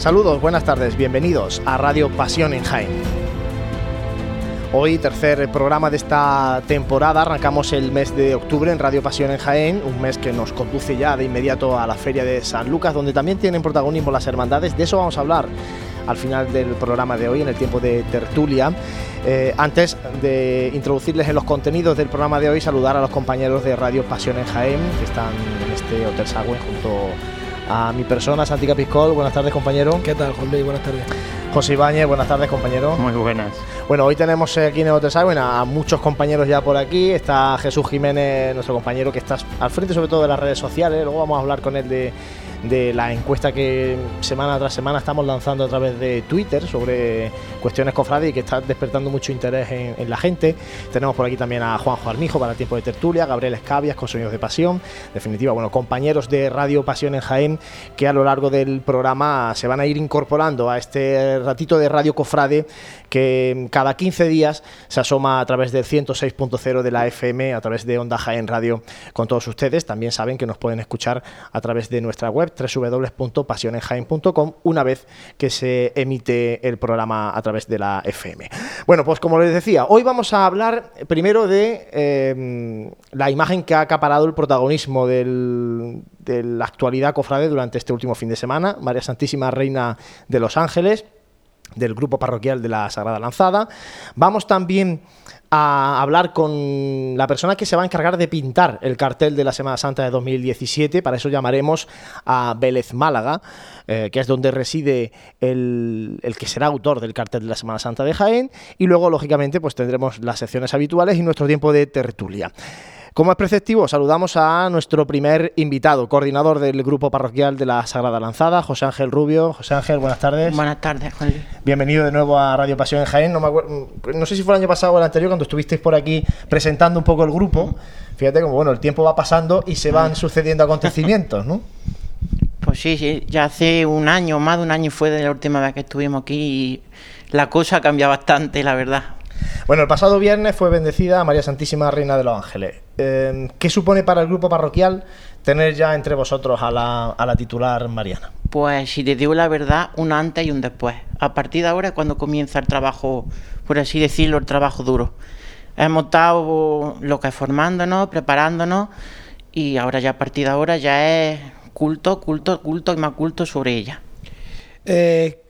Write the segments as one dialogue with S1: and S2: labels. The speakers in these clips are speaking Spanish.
S1: Saludos, buenas tardes, bienvenidos a Radio Pasión en Jaén. Hoy, tercer programa de esta temporada, arrancamos el mes de octubre en Radio Pasión en Jaén, un mes que nos conduce ya de inmediato a la Feria de San Lucas, donde también tienen protagonismo las hermandades. De eso vamos a hablar al final del programa de hoy, en el tiempo de tertulia. Eh, antes de introducirles en los contenidos del programa de hoy, saludar a los compañeros de Radio Pasión en Jaén, que están en este Hotel Sagüen junto a mi persona, Santi Capiscol. Buenas tardes, compañero.
S2: ¿Qué tal, Juan Luis? Buenas tardes.
S1: José Ibáñez, buenas tardes, compañero.
S3: Muy buenas.
S1: Bueno, hoy tenemos aquí en el Hotel a muchos compañeros ya por aquí. Está Jesús Jiménez, nuestro compañero que está al frente sobre todo de las redes sociales. Luego vamos a hablar con él de de la encuesta que semana tras semana estamos lanzando a través de Twitter sobre cuestiones cofrades y que está despertando mucho interés en, la gente. Tenemos por aquí también a Juanjo Armijo para el tiempo de tertulia, Gabriel Escabias con Sonidos de Pasión. definitiva, bueno, compañeros de Radio Pasión en Jaén que a lo largo del programa se van a ir incorporando a este ratito de Radio Cofrade que cada 15 días se asoma a través del 106.0 de la FM, a través de Onda Jaén Radio con todos ustedes. También saben que nos pueden escuchar a través de nuestra web www.pasionenjaen.com una vez que se emite el programa a través de la FM. Bueno, pues como les decía, hoy vamos a hablar primero de eh, la imagen que ha acaparado el protagonismo de la actualidad cofrade durante este último fin de semana, María Santísima Reina de los Ángeles del grupo parroquial de la Sagrada Lanzada. Vamos también a hablar con la persona que se va a encargar de pintar el cartel de la Semana Santa de 2017. Para eso llamaremos a Vélez Málaga, eh, que es donde reside el, el, que será autor del cartel de la Semana Santa de Jaén. Y luego, lógicamente, pues tendremos las secciones habituales y nuestro tiempo de tertulia. Como es preceptivo, saludamos a nuestro primer invitado, coordinador del grupo parroquial de la Sagrada Lanzada, José Ángel Rubio. José Ángel, buenas tardes.
S4: Buenas tardes, Juan
S1: Bienvenido de nuevo a Radio Pasión en Jaén. No, no, sé si fue el año pasado o el anterior cuando estuvisteis por aquí presentando un poco el grupo. Fíjate como bueno, el tiempo va pasando y se van sucediendo acontecimientos, ¿no?
S4: Pues sí, sí, ya hace un año, más de un año fue de la última vez que estuvimos aquí y la cosa ha cambiado bastante, la verdad.
S1: Bueno, el pasado viernes fue bendecida María Santísima Reina de los Ángeles. Eh, ¿Qué supone para el grupo parroquial tener ya entre vosotros a la, titular Mariana?
S4: Pues si te digo la verdad, un antes y un después. A partir de ahora es cuando comienza el trabajo, por así decirlo, el trabajo duro. Hemos estado lo que es formándonos, preparándonos y ahora ya a partir de ahora ya es culto, culto, culto y más culto sobre ella.
S2: Eh,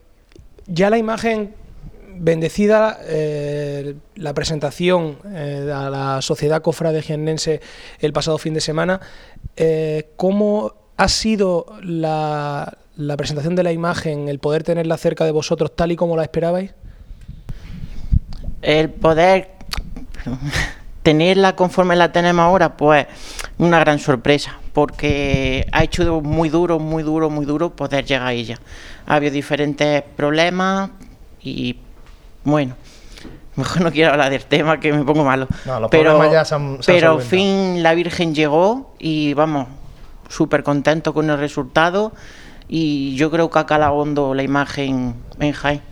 S2: ya la imagen bendecida eh, la presentación eh, a la sociedad cofrade jiennense el pasado fin de semana. Eh, ¿Cómo ha sido la, la, presentación de la imagen, el poder tenerla cerca de vosotros tal y como la esperabais?
S4: El poder tenerla conforme la tenemos ahora, pues una gran sorpresa, porque ha hecho muy duro, muy duro, muy duro poder llegar a ella. Ha habido diferentes problemas y bueno, mejor no quiero hablar del tema que me pongo malo. pero ya pero al fin la Virgen llegó y vamos, súper contento con el resultado y yo creo que ha calado hondo la imagen en Jaén.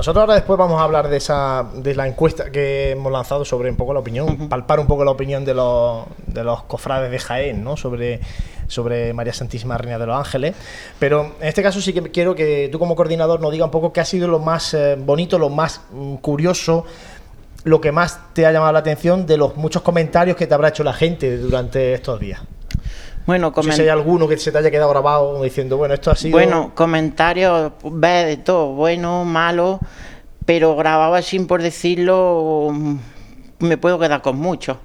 S1: Nosotros ahora después vamos a hablar de esa de la encuesta que hemos lanzado sobre un poco la opinión, palpar un poco la opinión de los, de los cofrades de Jaén, ¿no? Sobre sobre María Santísima Reina de los Ángeles. Pero en este caso sí que quiero que tú como coordinador nos diga un poco qué ha sido lo más eh, bonito, lo más mm, curioso, lo que más te ha llamado la atención de los muchos comentarios que te habrá hecho la gente durante estos días.
S4: Bueno,
S1: si hay alguno que se te haya quedado grabado diciendo, bueno, esto ha sido...
S4: Bueno, comentarios, ve de todo, bueno, malo, pero grabado así por decirlo, mm, me puedo quedar con mucho.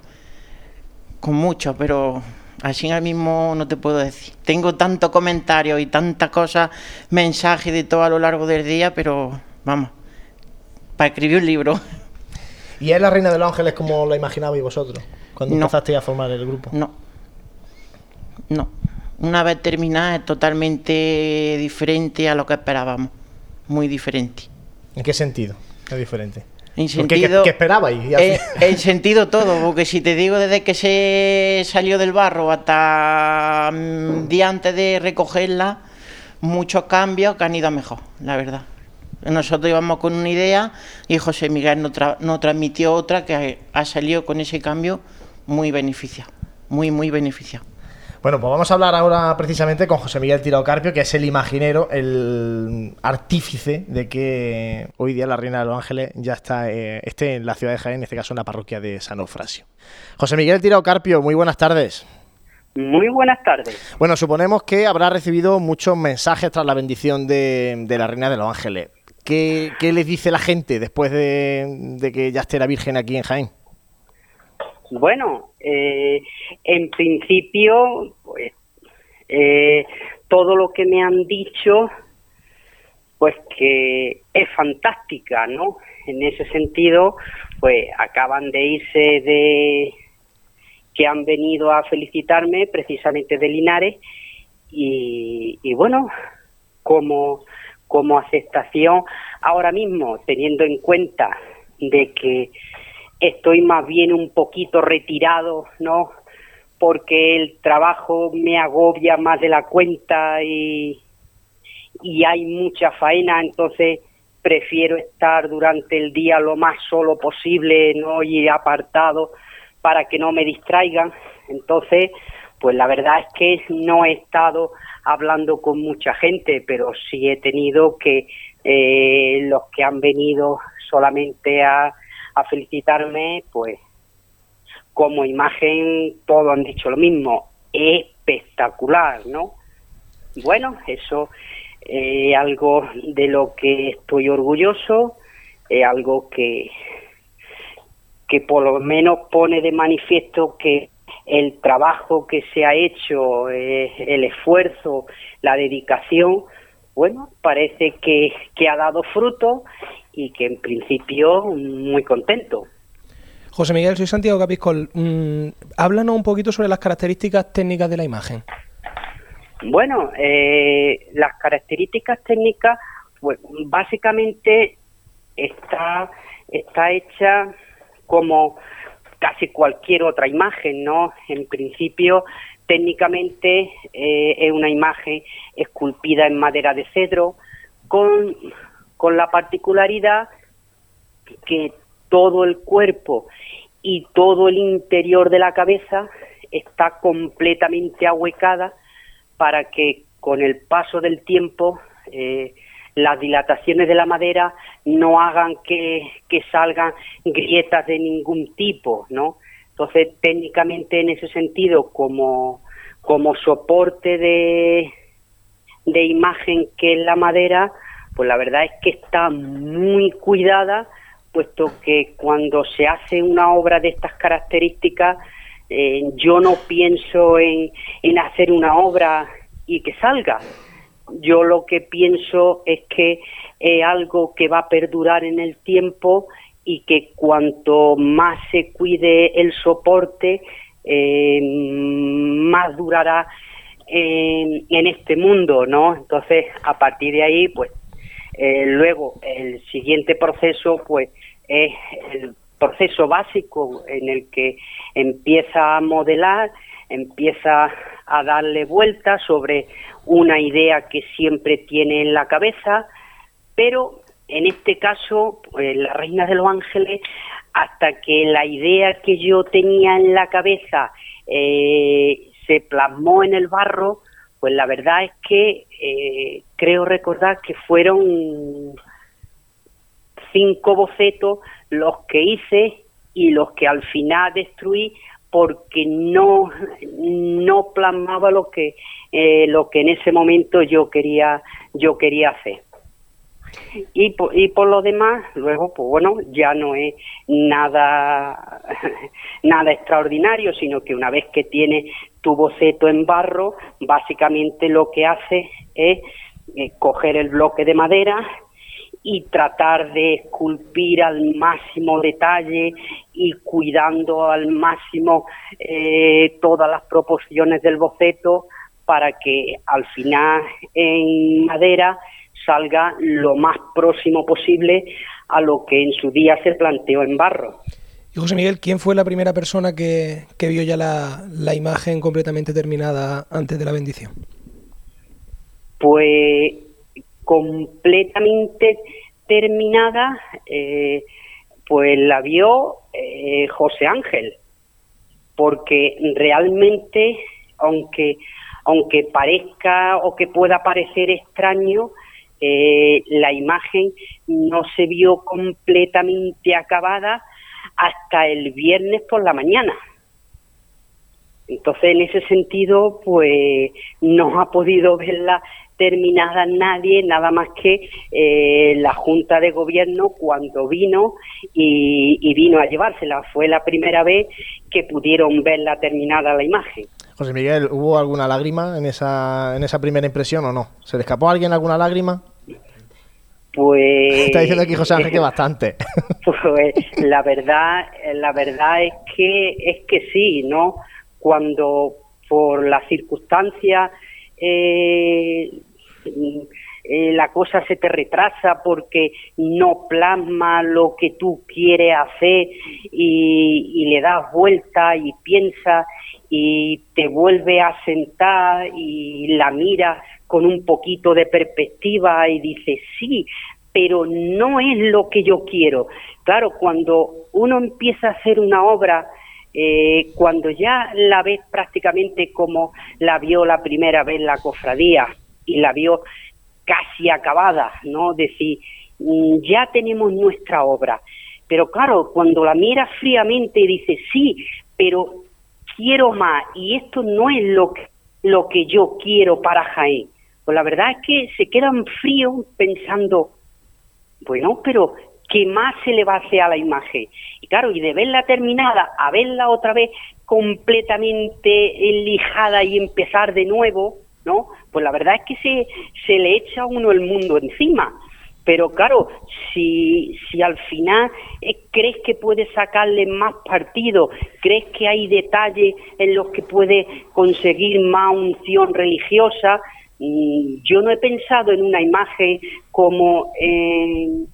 S4: Con mucho, pero Así ahora mismo no te puedo decir. Tengo tanto comentario y tantas cosas, mensajes de todo a lo largo del día, pero vamos, para escribir un libro.
S1: ¿Y es la Reina de los Ángeles como la imaginabais vosotros cuando empezasteis a formar el grupo?
S4: No, no. Una vez terminada es totalmente diferente a lo que esperábamos. Muy diferente.
S1: ¿En qué sentido? Es diferente.
S4: En sentido,
S1: ¿Qué, esperabais?
S4: En, sentido todo, porque si te digo desde que se salió del barro hasta mm, día antes de recogerla, muchos cambios que han ido a mejor, la verdad. Nosotros íbamos con una idea y José Miguel nos, transmitió otra que ha salido con ese cambio muy beneficiado, muy, muy beneficiado.
S1: Bueno, pues vamos a hablar ahora precisamente con José Miguel Tirao Carpio, que es el imaginero, el artífice de que hoy día la Reina de los Ángeles ya está eh, esté en la ciudad de Jaén, en este caso en la parroquia de San Eufrasio. José Miguel Tirao Carpio, muy buenas tardes.
S3: Muy buenas tardes.
S1: Bueno, suponemos que habrá recibido muchos mensajes tras la bendición de, la Reina de los Ángeles. ¿Qué, les dice la gente después de, que ya esté la Virgen aquí en Jaén?
S3: Bueno, eh, en principio, pues eh, todo lo que me han dicho, pues que es fantástica, ¿no? En ese sentido, pues acaban de irse de que han venido a felicitarme precisamente de Linares y, bueno, como, como aceptación ahora mismo, teniendo en cuenta de que estoy más bien un poquito retirado, ¿no? Porque el trabajo me agobia más de la cuenta y, y hay mucha faena, entonces prefiero estar durante el día lo más solo posible, ¿no? Y apartado para que no me distraigan. Entonces, pues la verdad es que no he estado hablando con mucha gente, pero sí he tenido que eh, los que han venido solamente a, a felicitarme, pues como imagen todos han dicho lo mismo, espectacular, ¿no? Bueno, eso es algo de lo que estoy orgulloso, es algo que, que por lo menos pone de manifiesto que el trabajo que se ha hecho, eh, el esfuerzo, la dedicación, bueno, parece que, ha dado fruto y que en principio muy contento.
S2: José Miguel, soy Santiago Capiscol. Mm, háblanos un poquito sobre las características técnicas de la imagen.
S3: Bueno, eh, las características técnicas, pues básicamente está, está hecha como casi cualquier otra imagen, ¿no? En principio, técnicamente eh, es una imagen esculpida en madera de cedro con, con la particularidad que todo el cuerpo y todo el interior de la cabeza está completamente ahuecada para que con el paso del tiempo eh, las dilataciones de la madera no hagan que, salgan grietas de ningún tipo, ¿no? Entonces, técnicamente en ese sentido, como, como soporte de, de imagen que es la madera, pues la verdad es que está muy cuidada, puesto que cuando se hace una obra de estas características, eh, yo no pienso en, en hacer una obra y que salga, yo lo que pienso es que es algo que va a perdurar en el tiempo y que cuanto más se cuide el soporte, eh, más durará en, este mundo, ¿no? Entonces, a partir de ahí, pues, eh, luego el siguiente proceso, pues, es el proceso básico en el que empieza a modelar, empieza a darle vuelta sobre una idea que siempre tiene en la cabeza, pero en este caso, pues, la Reina de los Ángeles, hasta que la idea que yo tenía en la cabeza eh, se plasmó en el barro, pues la verdad es que eh, creo recordar que fueron cinco bocetos los que hice y los que al final destruí porque no, no plasmaba lo que, eh, lo que en ese momento yo quería, yo quería hacer. Y por, y por lo demás, luego, pues bueno, ya no es nada, nada extraordinario, sino que una vez que tiene tu boceto en barro, básicamente lo que hace es eh, coger el bloque de madera, y tratar de esculpir al máximo detalle y cuidando al máximo eh, todas las proporciones del boceto para que al final en madera salga lo más próximo posible a lo que en su día se planteó en barro.
S2: Y José Miguel, ¿quién fue la primera persona que, vio ya la, la imagen completamente terminada antes de la bendición?
S3: Pues completamente terminada, eh, pues la vio eh, José Ángel, porque realmente, aunque, aunque parezca o que pueda parecer extraño, eh, la imagen no se vio completamente acabada hasta el viernes por la mañana. Entonces, en ese sentido, pues no ha podido verla terminada nadie, nada más que eh, la Junta de Gobierno cuando vino y, vino a llevársela. Fue la primera vez que pudieron verla terminada la imagen.
S1: José Miguel, ¿hubo alguna lágrima en esa, en esa primera impresión o no? ¿Se le escapó a alguien alguna lágrima?
S3: Pues.
S1: Está diciendo aquí José Ángel que bastante.
S3: Pues la verdad, la verdad es que es que sí, ¿no? Cuando por las circunstancias eh, eh, la cosa se te retrasa porque no plasma lo que tú quieres hacer y, le das vuelta y piensas y te vuelve a sentar y la miras con un poquito de perspectiva y dices, sí, pero no es lo que yo quiero. Claro, cuando uno empieza a hacer una obra, eh, cuando ya la ves prácticamente como la vio la primera vez la cofradía y la vio casi acabada, ¿no? Decir, mm, ya tenemos nuestra obra. Pero claro, cuando la miras fríamente y dices, sí, pero quiero más y esto no es lo que, lo que yo quiero para Jaén. Pues la verdad es que se quedan fríos pensando, bueno, pero ¿qué más se le va a hacer a la imagen? Y claro, y de verla terminada a verla otra vez completamente lijada y empezar de nuevo, ¿no? Pues la verdad es que se, se le echa a uno el mundo encima. Pero claro, si, si al final eh, crees que puedes sacarle más partido, crees que hay detalles en los que puedes conseguir más unción religiosa, yo no he pensado en una imagen como en,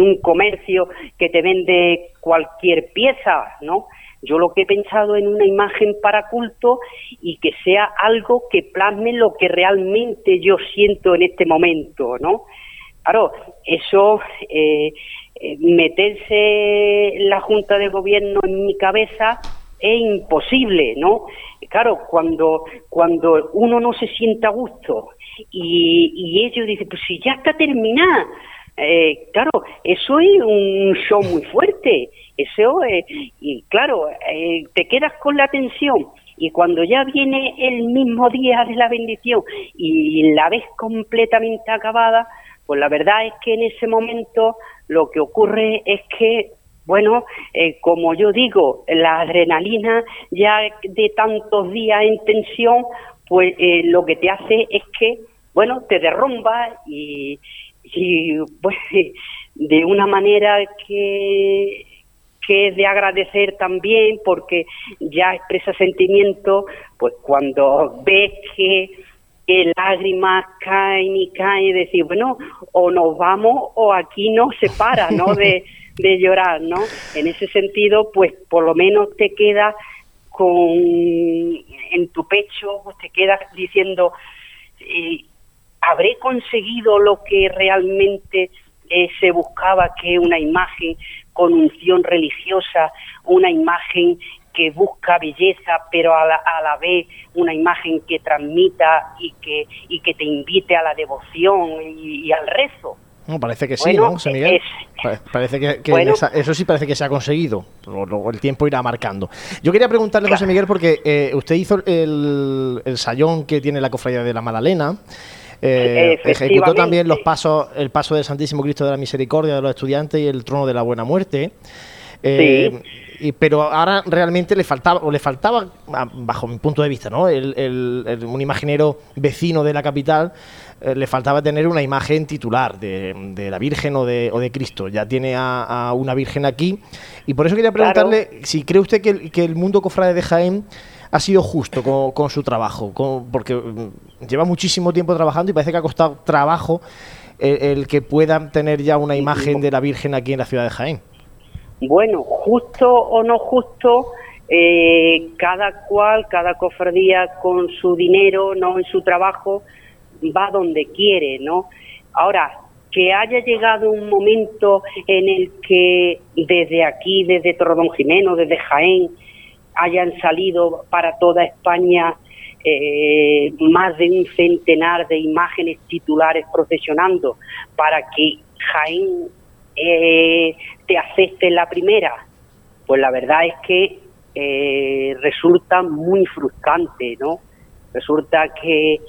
S3: un comercio que te vende cualquier pieza, ¿no? Yo lo que he pensado en una imagen para culto y que sea algo que plasme lo que realmente yo siento en este momento, ¿no? Claro, eso, eh, eh, meterse la Junta de Gobierno en mi cabeza es imposible, ¿no? Claro, cuando, cuando uno no se sienta a gusto y, y ellos dicen, pues si ya está terminada, eh, claro, eso es un show muy fuerte. Eso, eh, y claro, eh, te quedas con la tensión y cuando ya viene el mismo día de la bendición y la ves completamente acabada, pues la verdad es que en ese momento lo que ocurre es que bueno, como yo digo, la adrenalina ya de tantos días en tensión, pues lo que te hace es que, bueno, te derrumba y, y pues de una manera que que es de agradecer también porque ya expresa sentimiento pues cuando ves que, que lágrimas caen y caen decir bueno o nos vamos o aquí no se para no de, de llorar no en ese sentido pues por lo menos te queda con en tu pecho pues te queda diciendo eh, habré conseguido lo que realmente eh, se buscaba, que una imagen con unción religiosa, una imagen que busca belleza, pero a la, a la, vez una imagen que transmita y que, y que te invite a la devoción y, al rezo.
S1: Parece que sí, ¿no, José Miguel? parece que, eso sí parece que se ha conseguido. Luego el tiempo irá marcando. Yo quería preguntarle, José Miguel, porque eh, usted hizo el, el sayón que tiene la cofradía de la Magdalena. Eh, ejecutó también los pasos, el paso del Santísimo Cristo de la Misericordia de los estudiantes y el trono de la buena muerte. Eh, pero ahora realmente le faltaba, o le faltaba, bajo mi punto de vista, ¿no? un imaginero vecino de la capital, eh, le faltaba tener una imagen titular de, la Virgen o de, o de, Cristo. Ya tiene a, una Virgen aquí. Y por eso quería preguntarle si cree usted que el, que el mundo cofrade de Jaén ha sido justo con, su trabajo, porque mm, lleva muchísimo tiempo trabajando y parece que ha costado trabajo el, que puedan tener ya una imagen de la Virgen aquí en la ciudad de Jaén.
S3: Bueno, justo o no justo, eh, cada cual, cada cofradía con su dinero, no en su trabajo, va donde quiere, ¿no? Ahora, que haya llegado un momento en el que desde aquí, desde Tordón Jimeno, desde Jaén, hayan salido para toda España eh, más de un centenar de imágenes titulares procesionando para que Jaén eh, te acepte la primera, pues la verdad es que eh, resulta muy frustrante, ¿no? Resulta que,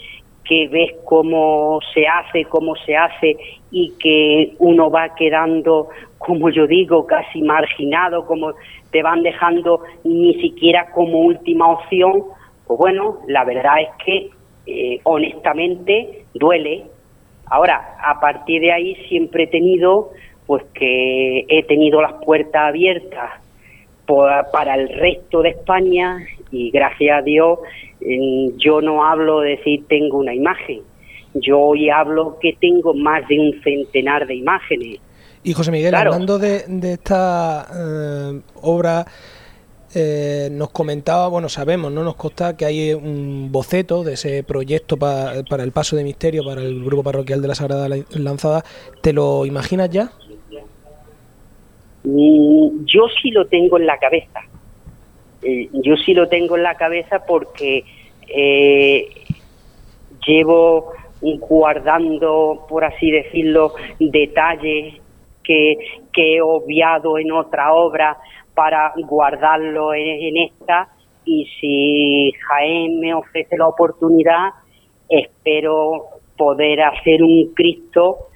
S3: que ves cómo se hace, cómo se hace y que uno va quedando, como yo digo, casi marginado, como te van dejando ni siquiera como última opción, pues bueno, la verdad es que eh, honestamente duele. Ahora, a partir de ahí siempre he tenido, pues que he tenido las puertas abiertas para el resto de España y gracias a Dios yo no hablo de decir tengo una imagen, yo hoy hablo que tengo más de un centenar de imágenes.
S2: Y José Miguel, hablando de, esta eh, obra, eh, nos comentaba, bueno, sabemos, no nos consta que hay un boceto de ese proyecto para el paso de misterio para el grupo parroquial de la Sagrada Lanzada. ¿Te lo imaginas ya?
S3: Mm, yo sí lo tengo en la cabeza. Eh, yo sí lo tengo en la cabeza porque eh, llevo guardando, por así decirlo, detalles que, que he obviado en otra obra para guardarlo en, esta y si Jaén me ofrece la oportunidad, espero poder hacer un Cristo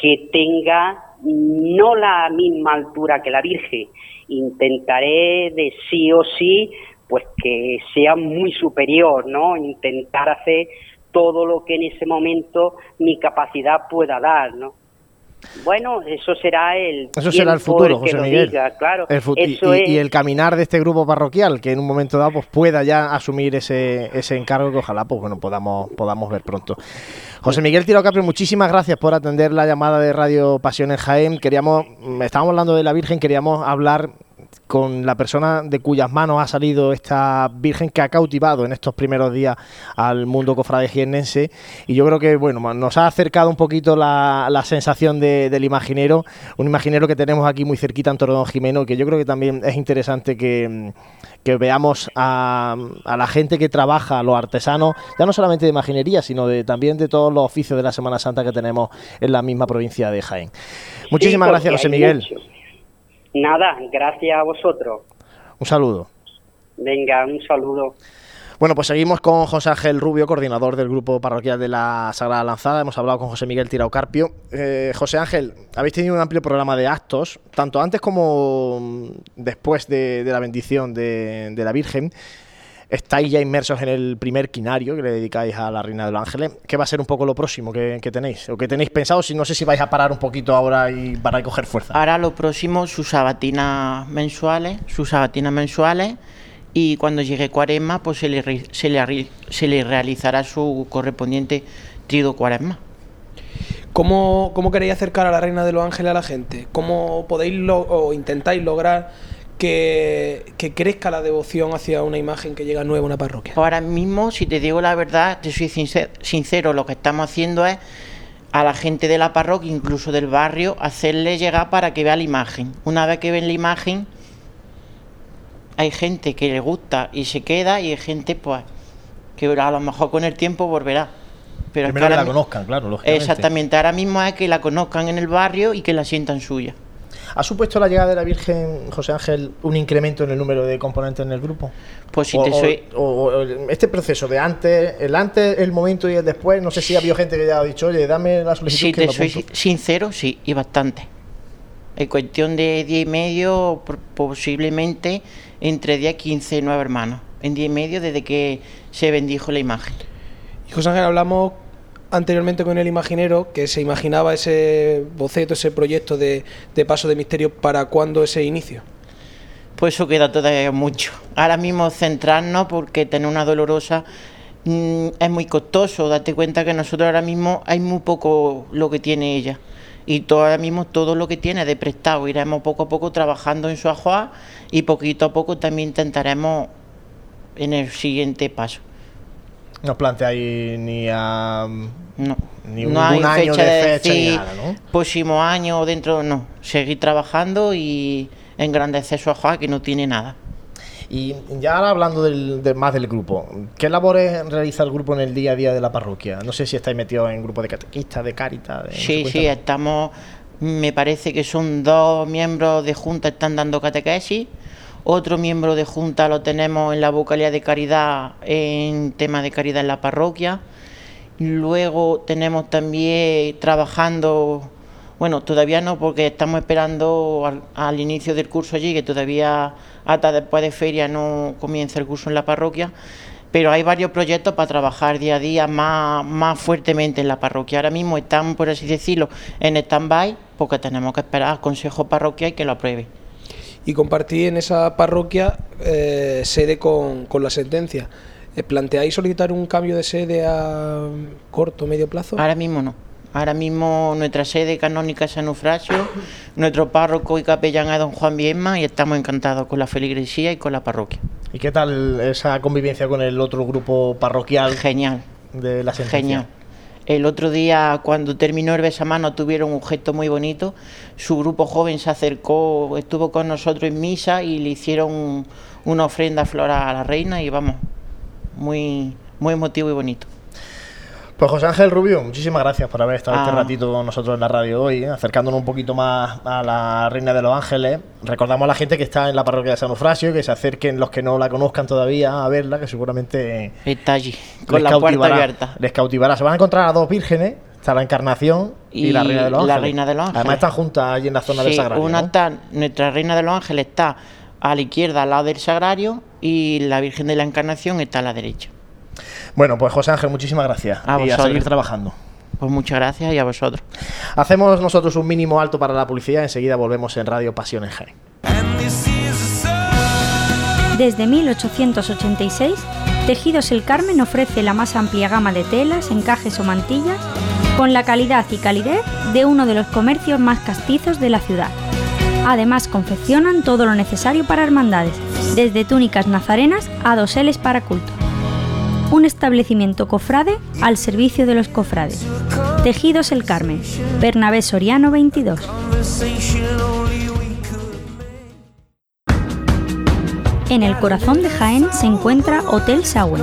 S3: que tenga no la misma altura que la Virgen. Intentaré de sí o sí, pues que sea muy superior, ¿no? Intentar hacer todo lo que en ese momento mi capacidad pueda dar, ¿no? Bueno, eso será el.
S1: Eso será el futuro, José Miguel. claro. y, el caminar de este grupo parroquial, que en un momento dado pues, pueda ya asumir ese, ese encargo que ojalá pues, bueno, podamos, podamos ver pronto. José Miguel Tiro Capri, muchísimas gracias por atender la llamada de Radio Pasión en Jaén. Queríamos, estábamos hablando de la Virgen, queríamos hablar con la persona de cuyas manos ha salido esta Virgen que ha cautivado en estos primeros días al mundo cofrade jiennense y yo creo que bueno nos ha acercado un poquito la, sensación del imaginero, un imaginero que tenemos aquí muy cerquita en Torredón Jimeno que yo creo que también es interesante que, veamos a, la gente que trabaja, los artesanos, ya no solamente de imaginería, sino de, también de todos los oficios de la Semana Santa que tenemos en la misma provincia de Jaén. Muchísimas gracias, José Miguel.
S3: Nada, gracias a vosotros.
S1: Un saludo.
S3: Venga, un saludo.
S1: Bueno, pues seguimos con José Ángel Rubio, coordinador del grupo parroquial de la Sagrada Lanzada. Hemos hablado con José Miguel Tiraucarpio. Eh, José Ángel, habéis tenido un amplio programa de actos, tanto antes como después de, la bendición de la Virgen estáis ya inmersos en el primer quinario que le dedicáis a la Reina de los Ángeles. ¿Qué va a ser un poco lo próximo que, tenéis? ¿O que tenéis pensado? Si no sé si vais a parar un poquito ahora y para a coger fuerza.
S4: Ahora lo próximo, sus sabatinas mensuales, sus sabatinas mensuales y cuando llegue Cuaresma, pues se le, se le, se le realizará su correspondiente trido Cuaresma.
S2: ¿Cómo, ¿Cómo, queréis acercar a la Reina de los Ángeles a la gente? ¿Cómo podéis o intentáis lograr que, crezca la devoción hacia una imagen que llega nueva a una parroquia?
S4: Ahora mismo, si te digo la verdad, te soy sincero, lo que estamos haciendo es a la gente de la parroquia, incluso del barrio, hacerle llegar para que vea la imagen. Una vez que ven la imagen, hay gente que le gusta y se queda y hay gente pues que a lo mejor con el tiempo volverá.
S1: Pero Primero que la conozcan, claro, lógicamente.
S4: Exactamente, ahora mismo es que la conozcan en el barrio y que la sientan suya.
S1: ¿Ha supuesto la llegada de la Virgen José Ángel un incremento en el número de componentes en el grupo?
S4: Pues si te soy.
S1: O, este proceso de antes, el antes, el momento y el después, no sé si ha habido gente que ya ha dicho, oye, dame la solicitud.
S4: Si te soy sincero, sí, y bastante. En cuestión de día y medio, posiblemente entre día 15 y 9 hermanos. En día y medio desde que se bendijo la imagen.
S2: Y José Ángel, hablamos anteriormente con el imaginero que se imaginaba ese boceto, ese proyecto de, paso de misterio para cuándo ese inicio?
S4: Pues eso queda todavía mucho. Ahora mismo centrarnos porque tener una dolorosa mm, es muy costoso. Date cuenta que nosotros ahora mismo hay muy poco lo que tiene ella. Y todo, ahora mismo todo lo que tiene de prestado. Iremos poco a poco trabajando en su ajuar y poquito a poco también intentaremos en el siguiente paso.
S1: No planteáis ni a.
S4: No. Ni un, hay año fecha de fecha ni nada, ¿no? Próximo año dentro, no. Seguir trabajando y engrandecer su ajuar que no tiene nada.
S1: Y ya ahora hablando del, del- más del grupo, ¿qué labores realiza el grupo en el día a día de la parroquia? No sé si estáis metidos en grupo de catequistas, de cáritas. de-
S4: Sí, sí, estamos, me parece que son dos miembros de junta están dando catequesis, otro miembro de junta lo tenemos en la vocalía de caridad en tema de caridad en la parroquia. Luego tenemos también trabajando, bueno, todavía no porque estamos esperando al, inicio del curso allí, que todavía hasta después de feria no comienza el curso en la parroquia, pero hay varios proyectos para trabajar día a día más, más fuertemente en la parroquia. Ahora mismo están, por así decirlo, en stand-by porque tenemos que esperar al consejo parroquial que lo apruebe.
S2: Y compartí en esa parroquia eh, sede con, con la sentencia. Eh, ¿Planteáis solicitar un cambio de sede a corto o medio plazo?
S4: Ahora mismo no. Ahora mismo nuestra sede canónica es San Eufrasio, nuestro párroco y capellán es don Juan Biesma y estamos encantados con la feligresía y con la parroquia.
S1: ¿Y qué tal esa convivencia con el otro grupo parroquial
S4: Genial,
S1: de la sentencia?
S4: genial. El otro día, cuando terminó el besamano, tuvieron un gesto muy bonito. Su grupo joven se acercó, estuvo con nosotros en misa y le hicieron una ofrenda floral a la reina y vamos, muy, muy emotivo y bonito.
S1: Pues José Ángel Rubio, muchísimas gracias por haber estado este
S4: Ah.
S1: ratito con nosotros en la radio hoy, ¿eh? acercándonos un poquito más a la Reina de los Ángeles. Recordamos a la gente que está en la parroquia de San Eufrasio, que se acerquen los que no la conozcan todavía a verla, que seguramente
S4: Está allí, con la puerta abierta.
S1: Les cautivará. Se van a encontrar a dos vírgenes, está la Encarnación y,
S4: Y
S1: la Reina de los
S4: la
S1: Ángeles.
S4: Reina de los
S1: Además
S4: Ángeles.
S1: están juntas allí en la zona del Sagrario.
S4: una
S1: ¿no?
S4: está, nuestra Reina de los Ángeles está a la izquierda al lado del Sagrario y la Virgen de la Encarnación está a la derecha.
S1: Bueno, pues José Ángel, muchísimas gracias.
S4: A
S1: y a seguir trabajando.
S4: Pues muchas gracias y a vosotros.
S1: Hacemos nosotros un mínimo alto para la publicidad, enseguida volvemos en Radio Pasión en Jaén.
S5: Desde 1886, Tejidos El Carmen ofrece la más amplia gama de telas, encajes o mantillas con la calidad y calidez de uno de los comercios más castizos de la ciudad. Además, confeccionan todo lo necesario para hermandades, desde túnicas nazarenas a doseles para culto. Un establecimiento cofrade al servicio de los cofrades. Tejidos El Carmen, Bernabé Soriano 22. En el corazón de Jaén se encuentra Hotel Sauen,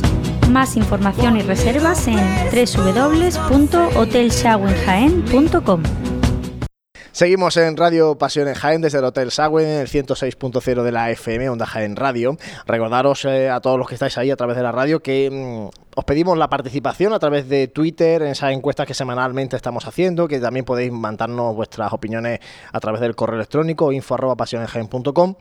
S5: Más información y reservas en www.hotelshawenjaen.com.
S1: Seguimos en Radio Pasión en Jaén desde el Hotel Sagüen, en el 106.0 de la FM, Onda Jaén Radio. Recordaros eh, a todos los que estáis ahí a través de la radio que mm, os pedimos la participación a través de Twitter en esas encuestas que semanalmente estamos haciendo, que también podéis mandarnos vuestras opiniones a través del correo electrónico info arroba pasionenjaen.com.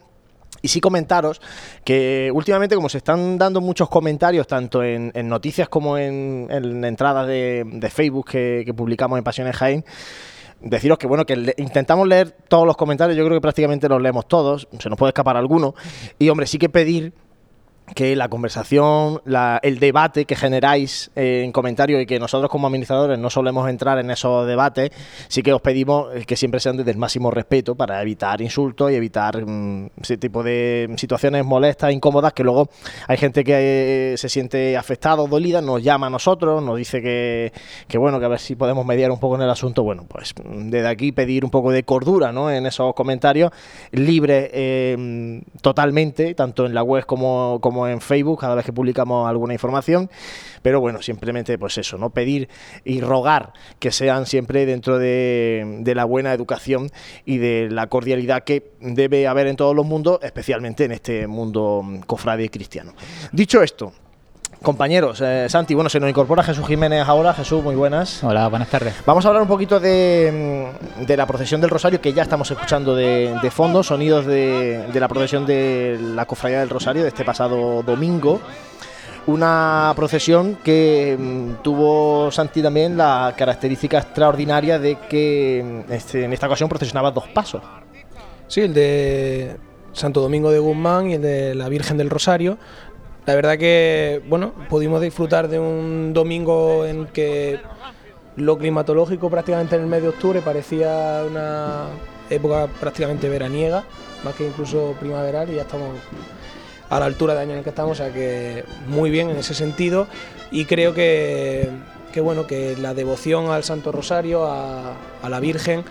S1: Y sí comentaros que últimamente como se están dando muchos comentarios tanto en, noticias como en, en entradas de, Facebook que, que publicamos en Pasiones Jaén, deciros que bueno que le- intentamos leer todos los comentarios, yo creo que prácticamente los leemos todos, se nos puede escapar alguno. Y hombre, sí que pedir que la conversación, la- el debate que generáis eh, en comentarios y que nosotros como administradores no solemos entrar en esos debates, sí que os pedimos eh, que siempre sean desde el máximo respeto para evitar insultos y evitar mm, ese tipo de situaciones molestas, incómodas, que luego hay gente que eh, se siente afectada o dolida, nos llama a nosotros, nos dice que, que bueno, que a ver si podemos mediar un poco en el asunto. Bueno, pues mm, desde aquí pedir un poco de cordura ¿no? en esos comentarios, libre totalmente, tanto en la web como, como en Facebook, cada vez que publicamos alguna información. Pero bueno, simplemente pues eso, ¿no? Pedir y rogar que sean siempre dentro de, de la buena educación y de la cordialidad que debe haber en todos los mundos, especialmente en este mundo cofrade y cristiano. Dicho esto, Compañeros, eh, Santi, bueno, se nos incorpora Jesús Jiménez ahora. Jesús, muy buenas.
S6: Hola, buenas tardes.
S1: Vamos a hablar un poquito de, mm, de la procesión del Rosario, que ya estamos escuchando de, de fondo, sonidos de, de la procesión de la Cofradía del Rosario de este pasado domingo. Una procesión que mm, tuvo Santi también la característica extraordinaria de que mm, este, en esta ocasión procesionaba dos pasos.
S2: Sí, el de Santo Domingo de Guzmán y el de la Virgen del Rosario. La verdad que, bueno, pudimos disfrutar de un domingo en que lo climatológico prácticamente en el mes de octubre parecía una época prácticamente veraniega, más que incluso primaveral, y ya estamos a la altura de año en el que estamos, o sea que muy bien en ese sentido, y creo que, que bueno, que la devoción al Santo Rosario, a, a la Virgen,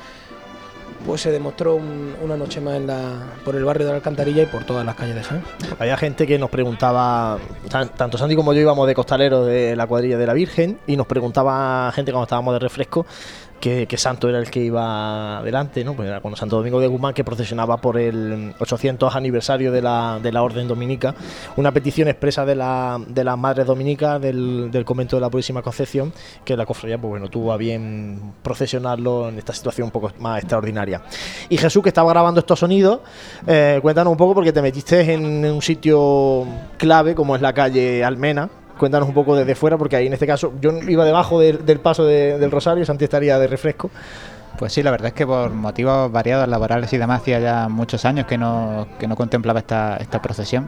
S2: pues se demostró un- una noche más en la, por el barrio de la Alcantarilla y por todas las calles de Jaén.
S1: Había gente que nos preguntaba, tan- tanto Santi como yo íbamos de costaleros de la cuadrilla de la Virgen, y nos preguntaba gente cuando estábamos de refresco qué, qué santo era el que iba adelante, ¿no? Pues era cuando Santo Domingo de Guzmán que procesionaba por el 800 aniversario de la, de la Orden Dominica, una petición expresa de la, de las Madres Dominicas del, del convento de la Purísima Concepción, que la cofradía pues bueno, tuvo a bien procesionarlo en esta situación un poco más extraordinaria. Y Jesús, que estaba grabando estos sonidos, eh, cuéntanos un poco porque te metiste en un sitio clave como es la calle Almena. Cuéntanos un poco desde fuera, porque ahí en este caso yo iba debajo del, del paso de- del Rosario, Santi estaría de refresco.
S6: Pues sí, la verdad es que por motivos variados, laborales y demás, hacía ya muchos años que no, que no contemplaba esta, esta procesión.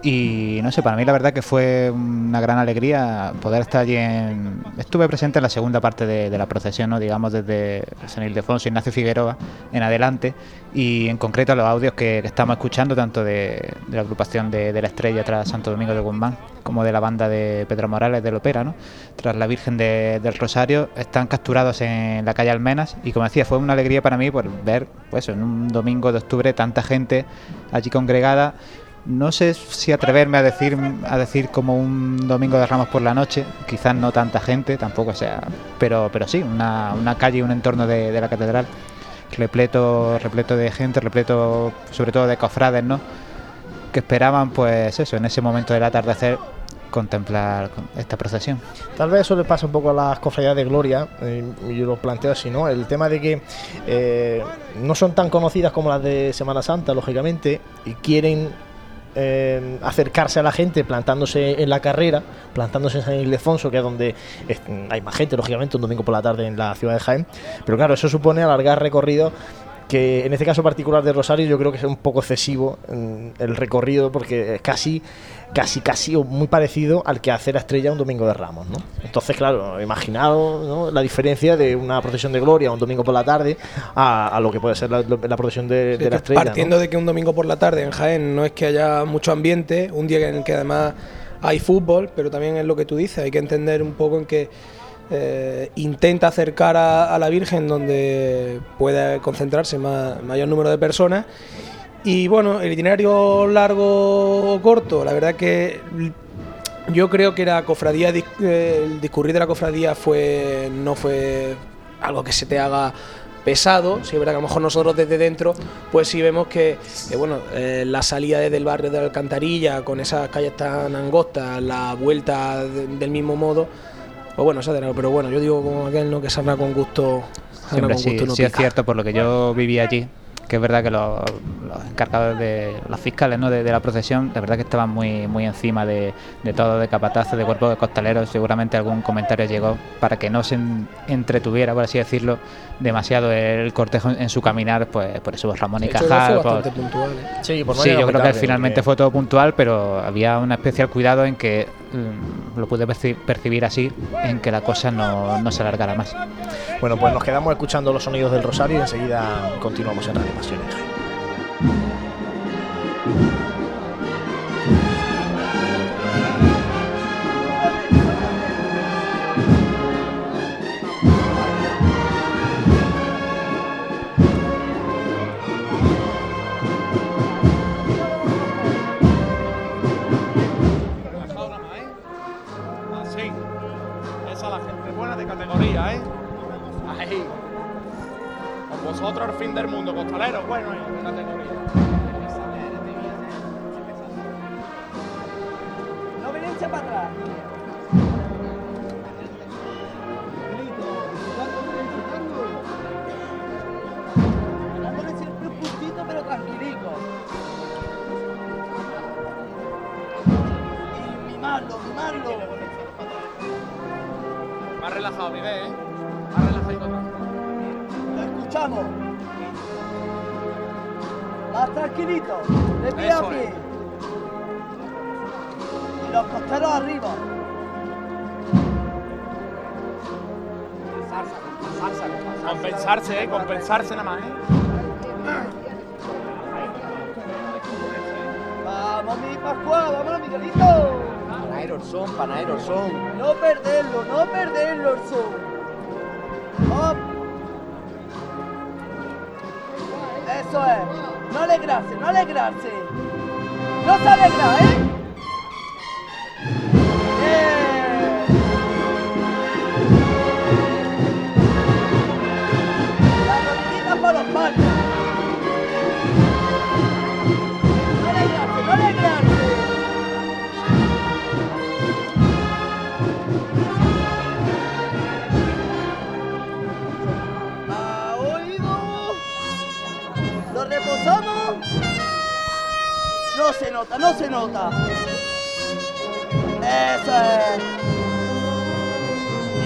S6: Y no sé, para mí la verdad que fue una gran alegría poder estar allí en... Estuve presente en la segunda parte de, la procesión, ¿no? digamos desde San Ildefonso, Ignacio Figueroa en adelante, y en concreto los audios que, estamos escuchando, tanto de, la agrupación de, la Estrella tras Santo Domingo de Guzmán, como de la banda de Pedro Morales de Lopera, ¿no? tras la Virgen de- del Rosario, están capturados en la calle Almenas, y como decía, fue una alegría para mí por ver, pues en un domingo de octubre, tanta gente allí congregada, no sé si atreverme a decir a decir como un domingo de Ramos por la noche, quizás no tanta gente, tampoco sea, pero pero sí, una, una calle un entorno de, la catedral repleto repleto de gente, repleto sobre todo de cofrades, ¿no? Que esperaban pues eso, en ese momento del atardecer contemplar esta procesión.
S1: Tal vez eso le pasa un poco a las cofradías de Gloria, yo lo planteo así, ¿no? El tema de que eh, no son tan conocidas como las de Semana Santa, lógicamente, y quieren eh, acercarse a la gente plantándose en la carrera, plantándose en San Ildefonso, que es donde hay más gente, lógicamente, un domingo por la tarde en la ciudad de Jaén. Pero claro, eso supone alargar recorrido que en este caso particular de Rosario yo creo que es un poco excesivo mm, el recorrido porque casi casi casi o muy parecido al que hace la estrella un domingo de Ramos, ¿no? Entonces, claro, imaginaos ¿no? la diferencia de una procesión de gloria un domingo por la tarde a, a lo que puede ser la, la procesión de,
S2: Sí,
S1: de la estrella. ¿no?
S2: Partiendo de que un domingo por la tarde en Jaén no es que haya mucho ambiente, un día en el que además hay fútbol, pero también es lo que tú dices, hay que entender un poco en que eh, intenta acercar a, a la Virgen donde pueda concentrarse ma- mayor número de personas. Y bueno, el itinerario largo o corto, la verdad que yo creo que la cofradía, eh, el discurrir de la cofradía fue no fue algo que se te haga pesado, sí es verdad que a lo mejor nosotros desde dentro pues sí vemos que, que, bueno, eh, la salida desde el barrio de la Alcantarilla con esas calles tan angostas, la vuelta de- del mismo modo, pues bueno, de- pero bueno, yo digo como aquel no que sarna con gusto,
S6: Siempre
S2: con
S6: sí,
S2: gusto no
S6: sí es cierto, por lo que yo viví allí, que es verdad que los, los encargados de los fiscales ¿no? de, de la procesión, de verdad que estaban muy muy encima de, de todo, de capataces, de cuerpos de costaleros, seguramente algún comentario llegó para que no se en- entretuviera, por así decirlo, demasiado el cortejo en, en su caminar, pues por eso Ramón y Cajal, por-
S2: bastante puntual, ¿eh?
S1: Sí, por no
S6: Sí, yo creo que finalmente
S1: porque-
S6: fue todo puntual, pero había un especial cuidado en que lo pude perci- percibir así, en que la cosa no, no se alargara más.
S1: Bueno, pues nos quedamos escuchando los sonidos del Rosario y enseguida continuamos en Radio Pasión
S7: Compensarse, eh, compensarse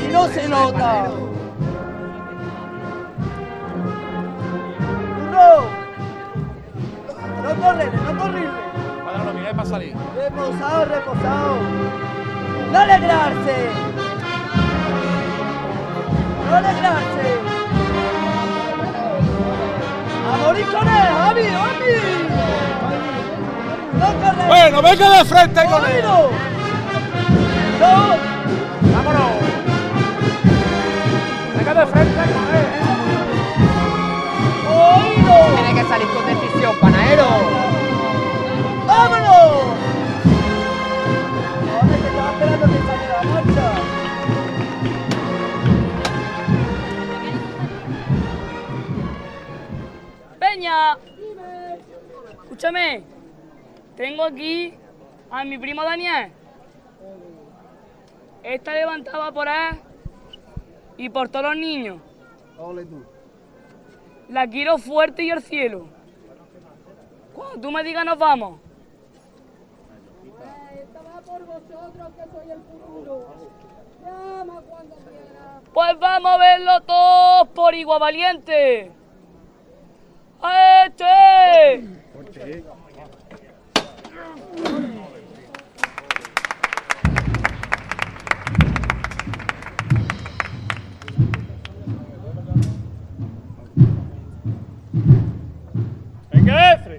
S8: Y no se nota. ¡Burro! No correrle, no correrle.
S7: Cuadra lo miré para salir.
S8: Reposado, reposado. No alegrarse. No alegrarse. A morir con él, Javi, Javi. No.
S7: Bueno, venga de frente con él.
S8: No.
S7: Venga de frente él.
S8: Oído.
S9: Tiene que salir con decisión, panadero.
S8: ¡Vámonos! Hombre, que estaba esperando que saliera la marcha.
S10: Peña, escúchame, tengo aquí a mi primo Daniel. Esta levantaba por ahí y por todos los niños. La quiero fuerte y al cielo. Cuando tú me digas nos vamos. Pues vamos a verlo todos por igual valiente. ¡A este!
S7: Venga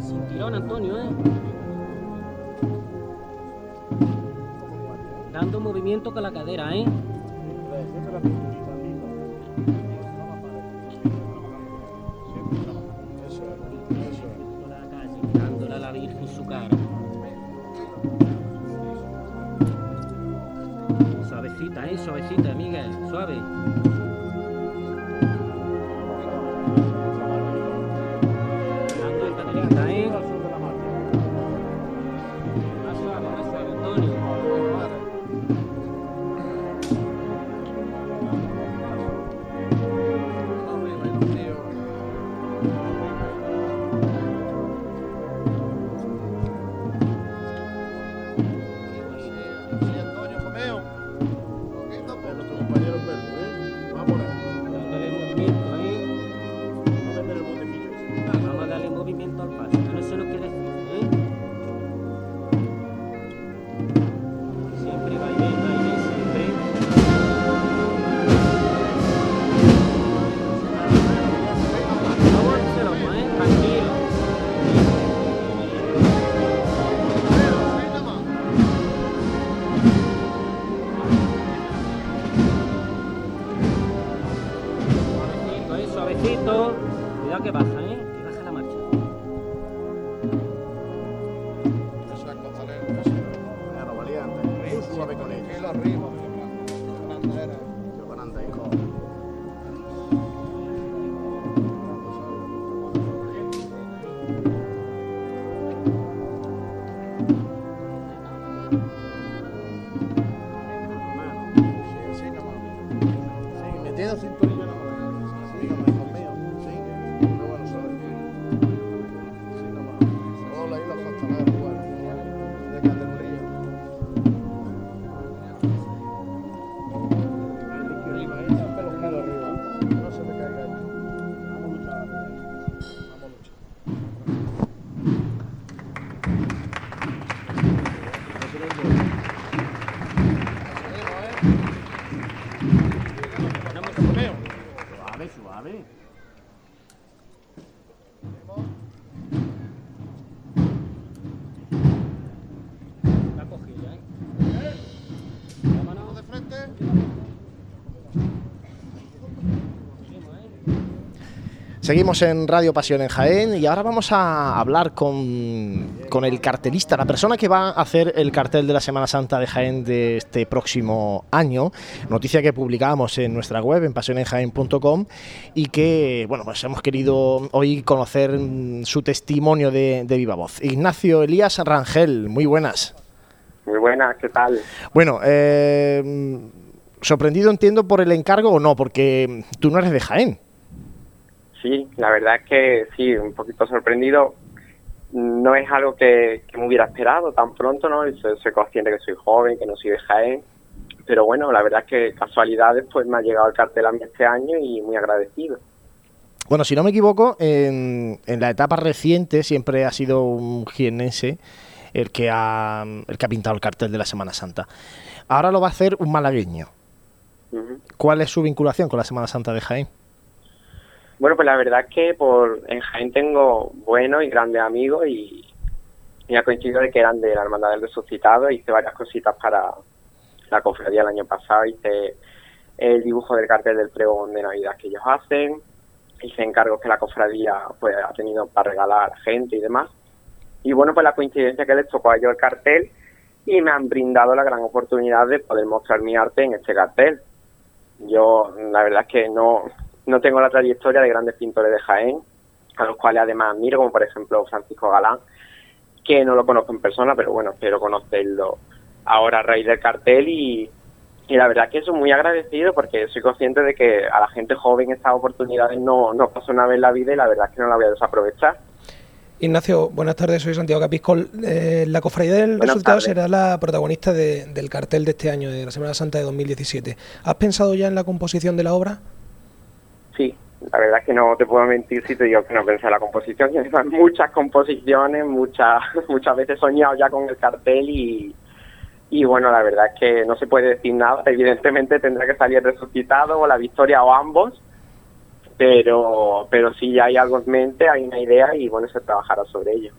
S10: Sin tirón, Antonio, ¿eh? Dando movimiento con la cadera, ¿eh?
S1: Seguimos en Radio Pasión en Jaén y ahora vamos a hablar con, con el cartelista, la persona que va a hacer el cartel de la Semana Santa de Jaén de este próximo año. Noticia que publicamos en nuestra web, en pasionenjaén.com, y que, bueno, pues hemos querido hoy conocer su testimonio de, de viva voz. Ignacio Elías Rangel, muy buenas.
S11: Muy buenas, ¿qué tal?
S1: Bueno, eh, sorprendido entiendo por el encargo o no, porque tú no eres de Jaén.
S11: Sí, la verdad es que sí, un poquito sorprendido. No es algo que, que me hubiera esperado tan pronto, ¿no? Soy, soy consciente que soy joven, que no soy de Jaén. Pero bueno, la verdad es que casualidades, pues me ha llegado el cartel a mí este año y muy agradecido.
S1: Bueno, si no me equivoco, en, en la etapa reciente siempre ha sido un jiennense el que ha el que ha pintado el cartel de la Semana Santa. Ahora lo va a hacer un malagueño. ¿Cuál es su vinculación con la Semana Santa de Jaén?
S11: Bueno, pues la verdad es que por en Jaén tengo buenos y grandes amigos y, y ha coincidido de que eran de la Hermandad del Resucitado. Hice varias cositas para la cofradía el año pasado. Hice el dibujo del cartel del pregón de Navidad que ellos hacen. Hice encargos que la cofradía pues ha tenido para regalar a gente y demás. Y bueno, pues la coincidencia que les tocó a ellos el cartel y me han brindado la gran oportunidad de poder mostrar mi arte en este cartel. Yo, la verdad es que no, no tengo la trayectoria de grandes pintores de Jaén, a los cuales además admiro, como por ejemplo Francisco Galán, que no lo conozco en persona, pero bueno, espero conocerlo ahora a raíz del cartel y, y la verdad que soy muy agradecido porque soy consciente de que a la gente joven estas oportunidades no, no pasa una vez en la vida y la verdad es que no la voy a desaprovechar.
S2: Ignacio, buenas tardes, soy Santiago Capiscol. Eh, la Cofradía del
S11: Buenas
S2: Resultado
S11: tardes.
S2: será la protagonista de- del cartel de este año, de la Semana Santa de 2017. ¿Has pensado ya en la composición de la obra?
S11: Sí, la verdad es que no te puedo mentir si te digo que no pensé en la composición. Y además muchas composiciones, muchas muchas veces he soñado ya con el cartel y, y bueno, la verdad es que no se puede decir nada. Evidentemente tendrá que salir resucitado o la victoria o ambos, pero, pero sí ya hay algo en mente, hay una idea y bueno, se trabajará sobre ello.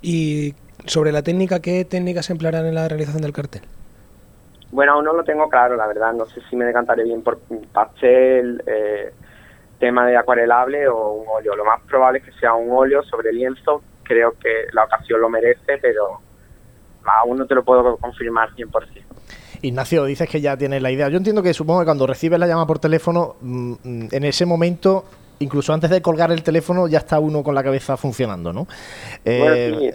S2: Y sobre la técnica, ¿qué técnicas se emplearán en la realización del cartel?
S11: Bueno, aún no lo tengo claro, la verdad. No sé si me decantaré bien por pastel, eh, tema de acuarelable o un óleo. Lo más probable es que sea un óleo sobre lienzo. Creo que la ocasión lo merece, pero aún no te lo puedo confirmar 100%.
S1: Ignacio, dices que ya tienes la idea. Yo entiendo que supongo que cuando recibes la llamada por teléfono, mm, en ese momento, incluso antes de colgar el teléfono, ya está uno con la cabeza funcionando, ¿no? Eh,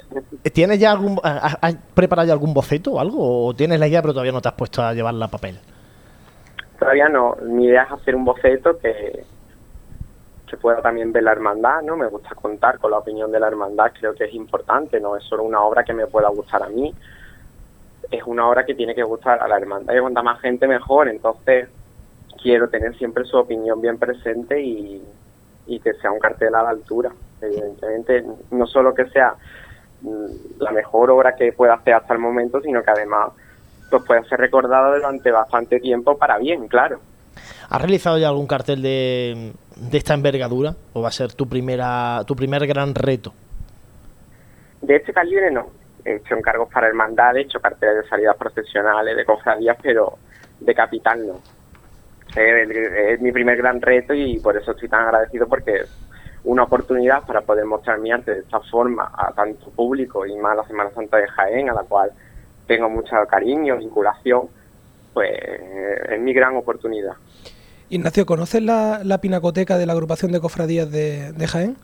S1: ¿Tienes ya algún, ha- has preparado ya algún boceto o algo? ¿O tienes la idea pero todavía no te has puesto a llevarla a papel?
S11: Todavía no. Mi idea es hacer un boceto que, que pueda también ver la hermandad, ¿no? Me gusta contar con la opinión de la hermandad, creo que es importante, no es solo una obra que me pueda gustar a mí, es una obra que tiene que gustar a la hermandad y cuanta más gente mejor, entonces quiero tener siempre su opinión bien presente y, y que sea un cartel a la altura. Evidentemente, no solo que sea mm, la mejor obra que pueda hacer hasta el momento, sino que además pues pueda ser recordada durante bastante tiempo para bien, claro.
S1: ¿Has realizado ya algún cartel de, de esta envergadura? ¿O va a ser tu primera tu primer gran reto?
S11: De este calibre no. He hecho encargos para hermandades, he hecho carteles de salidas profesionales, de cofradías, pero de capital no. Es, mi primer gran reto y por eso estoy tan agradecido porque es una oportunidad para poder mostrar mi arte de esta forma a tanto público y más a la Semana Santa de Jaén, a la cual tengo mucho cariño, vinculación. pues es mi gran oportunidad.
S2: Ignacio, ¿conoces la, la pinacoteca de la agrupación de cofradías de, de Jaén?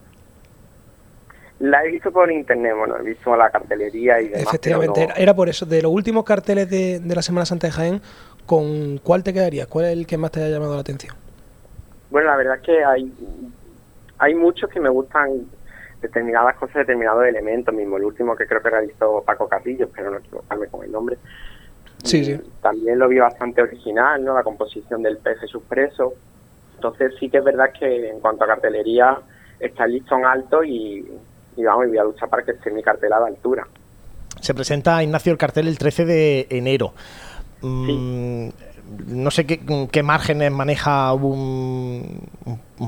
S11: La he visto por internet, bueno, he visto la cartelería y demás.
S2: Efectivamente,
S11: pero no-
S2: era, era por eso. De los últimos carteles de, de la Semana Santa de Jaén, ¿con cuál te quedarías? ¿Cuál es el que más te haya llamado la atención?
S11: Bueno, la verdad es que hay, hay muchos que me gustan determinadas cosas, determinados elementos, mismo el último que creo que realizó Paco Carrillo, espero no equivocarme con el nombre.
S2: Sí, sí.
S11: También lo vi bastante original, ¿no? La composición del pez Jesús preso. Entonces sí que es verdad que en cuanto a cartelería está el listón alto y, y vamos, y voy a luchar para que esté mi cartel a la altura.
S1: Se presenta Ignacio el cartel el 13 de enero. Mm, No sé qué, qué márgenes maneja un,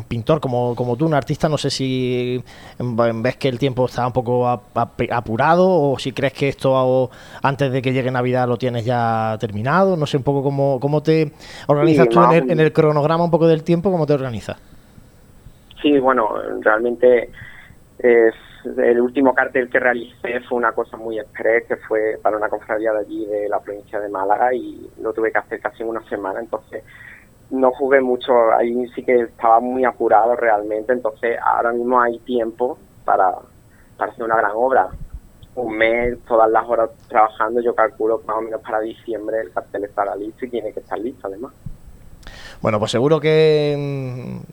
S1: pintor como, como tú, un artista. No sé si mm, ves que el tiempo está un poco ap- ap- apurado o si crees que esto antes de que llegue Navidad lo tienes ya terminado. No sé un poco cómo, cómo te organizas
S11: Sí,
S1: tú en el, en el cronograma un poco del tiempo, cómo te organizas.
S11: Sí, bueno, realmente es, el último cartel que realicé fue una cosa muy express, que fue para una cofradía de allí, de la provincia de Málaga, y lo tuve que hacer casi en una semana, entonces no jugué mucho, ahí sí que estaba muy apurado realmente, entonces ahora mismo hay tiempo para, para hacer una gran obra. Un mes, todas las horas trabajando, yo calculo más o menos para diciembre el cartel estará listo y tiene que estar listo además.
S1: Bueno, pues seguro que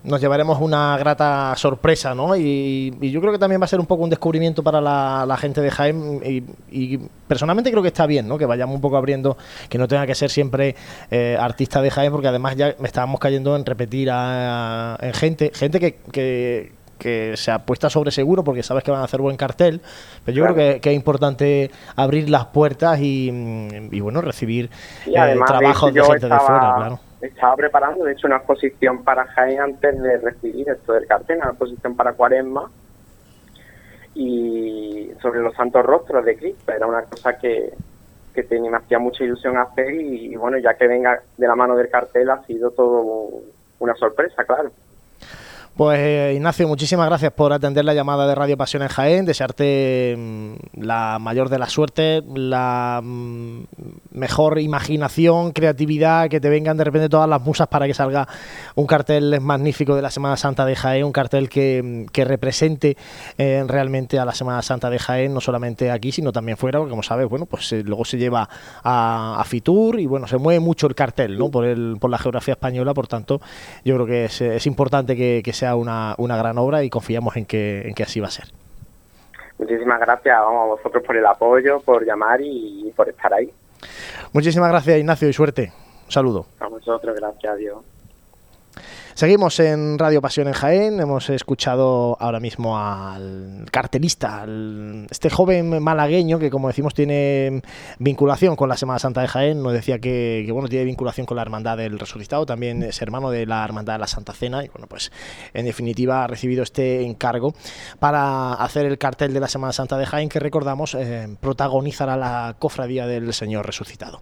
S1: mm, nos llevaremos una grata sorpresa, ¿no? Y, y yo creo que también va a ser un poco un descubrimiento para la, la gente de Jaén y, y personalmente creo que está bien, ¿no? Que vayamos un poco abriendo, que no tenga que ser siempre eh, artista de Jaén, porque además ya me estábamos cayendo en repetir a, en gente, gente que, que, que se apuesta sobre seguro porque sabes que van a hacer buen cartel, pero yo
S11: Claro.
S1: creo que, que es importante abrir las puertas y, y, bueno, recibir
S11: Y
S1: eh, trabajos de gente de fuera, claro.
S11: Estaba preparando, de hecho, una exposición para Jaén antes de recibir esto del cartel, una exposición para Cuaresma y sobre los santos rostros de Cristo. Era una cosa que, que tenía, me hacía mucha ilusión hacer y, bueno, ya que venga de la mano del cartel ha sido todo una sorpresa, claro.
S1: Pues eh, Ignacio, muchísimas gracias por atender la llamada de Radio Pasión en Jaén, desearte mm, la mayor de la mm, mejor imaginación, creatividad, que te vengan de repente todas las musas para que salga un cartel magnífico de la Semana Santa de Jaén, un cartel que, mm, que represente eh, realmente a la Semana Santa de Jaén, no solamente aquí, sino también fuera, porque como sabes, bueno, pues eh, luego se lleva a, a Fitur y bueno, se mueve mucho el cartel, ¿no? Por, el, por la geografía española, por tanto, yo creo que es, es importante que, que sea una, una gran obra y confiamos en que, en que así va a ser.
S11: Muchísimas gracias vamos, a vosotros por el apoyo, por llamar y por estar ahí.
S1: Muchísimas gracias, Ignacio, y suerte. Un saludo.
S11: A vosotros, gracias a Dios.
S1: Seguimos en Radio Pasión en Jaén. Hemos escuchado ahora mismo al cartelista, este joven malagueño que, como decimos, tiene vinculación con la Semana Santa de Jaén. Nos decía que, que, bueno, tiene vinculación con la Hermandad del Resucitado, también es hermano de la Hermandad de la Santa Cena. Y bueno, pues en definitiva ha recibido este encargo para hacer el cartel de la Semana Santa de Jaén, que recordamos eh, protagonizará la cofradía del Señor Resucitado.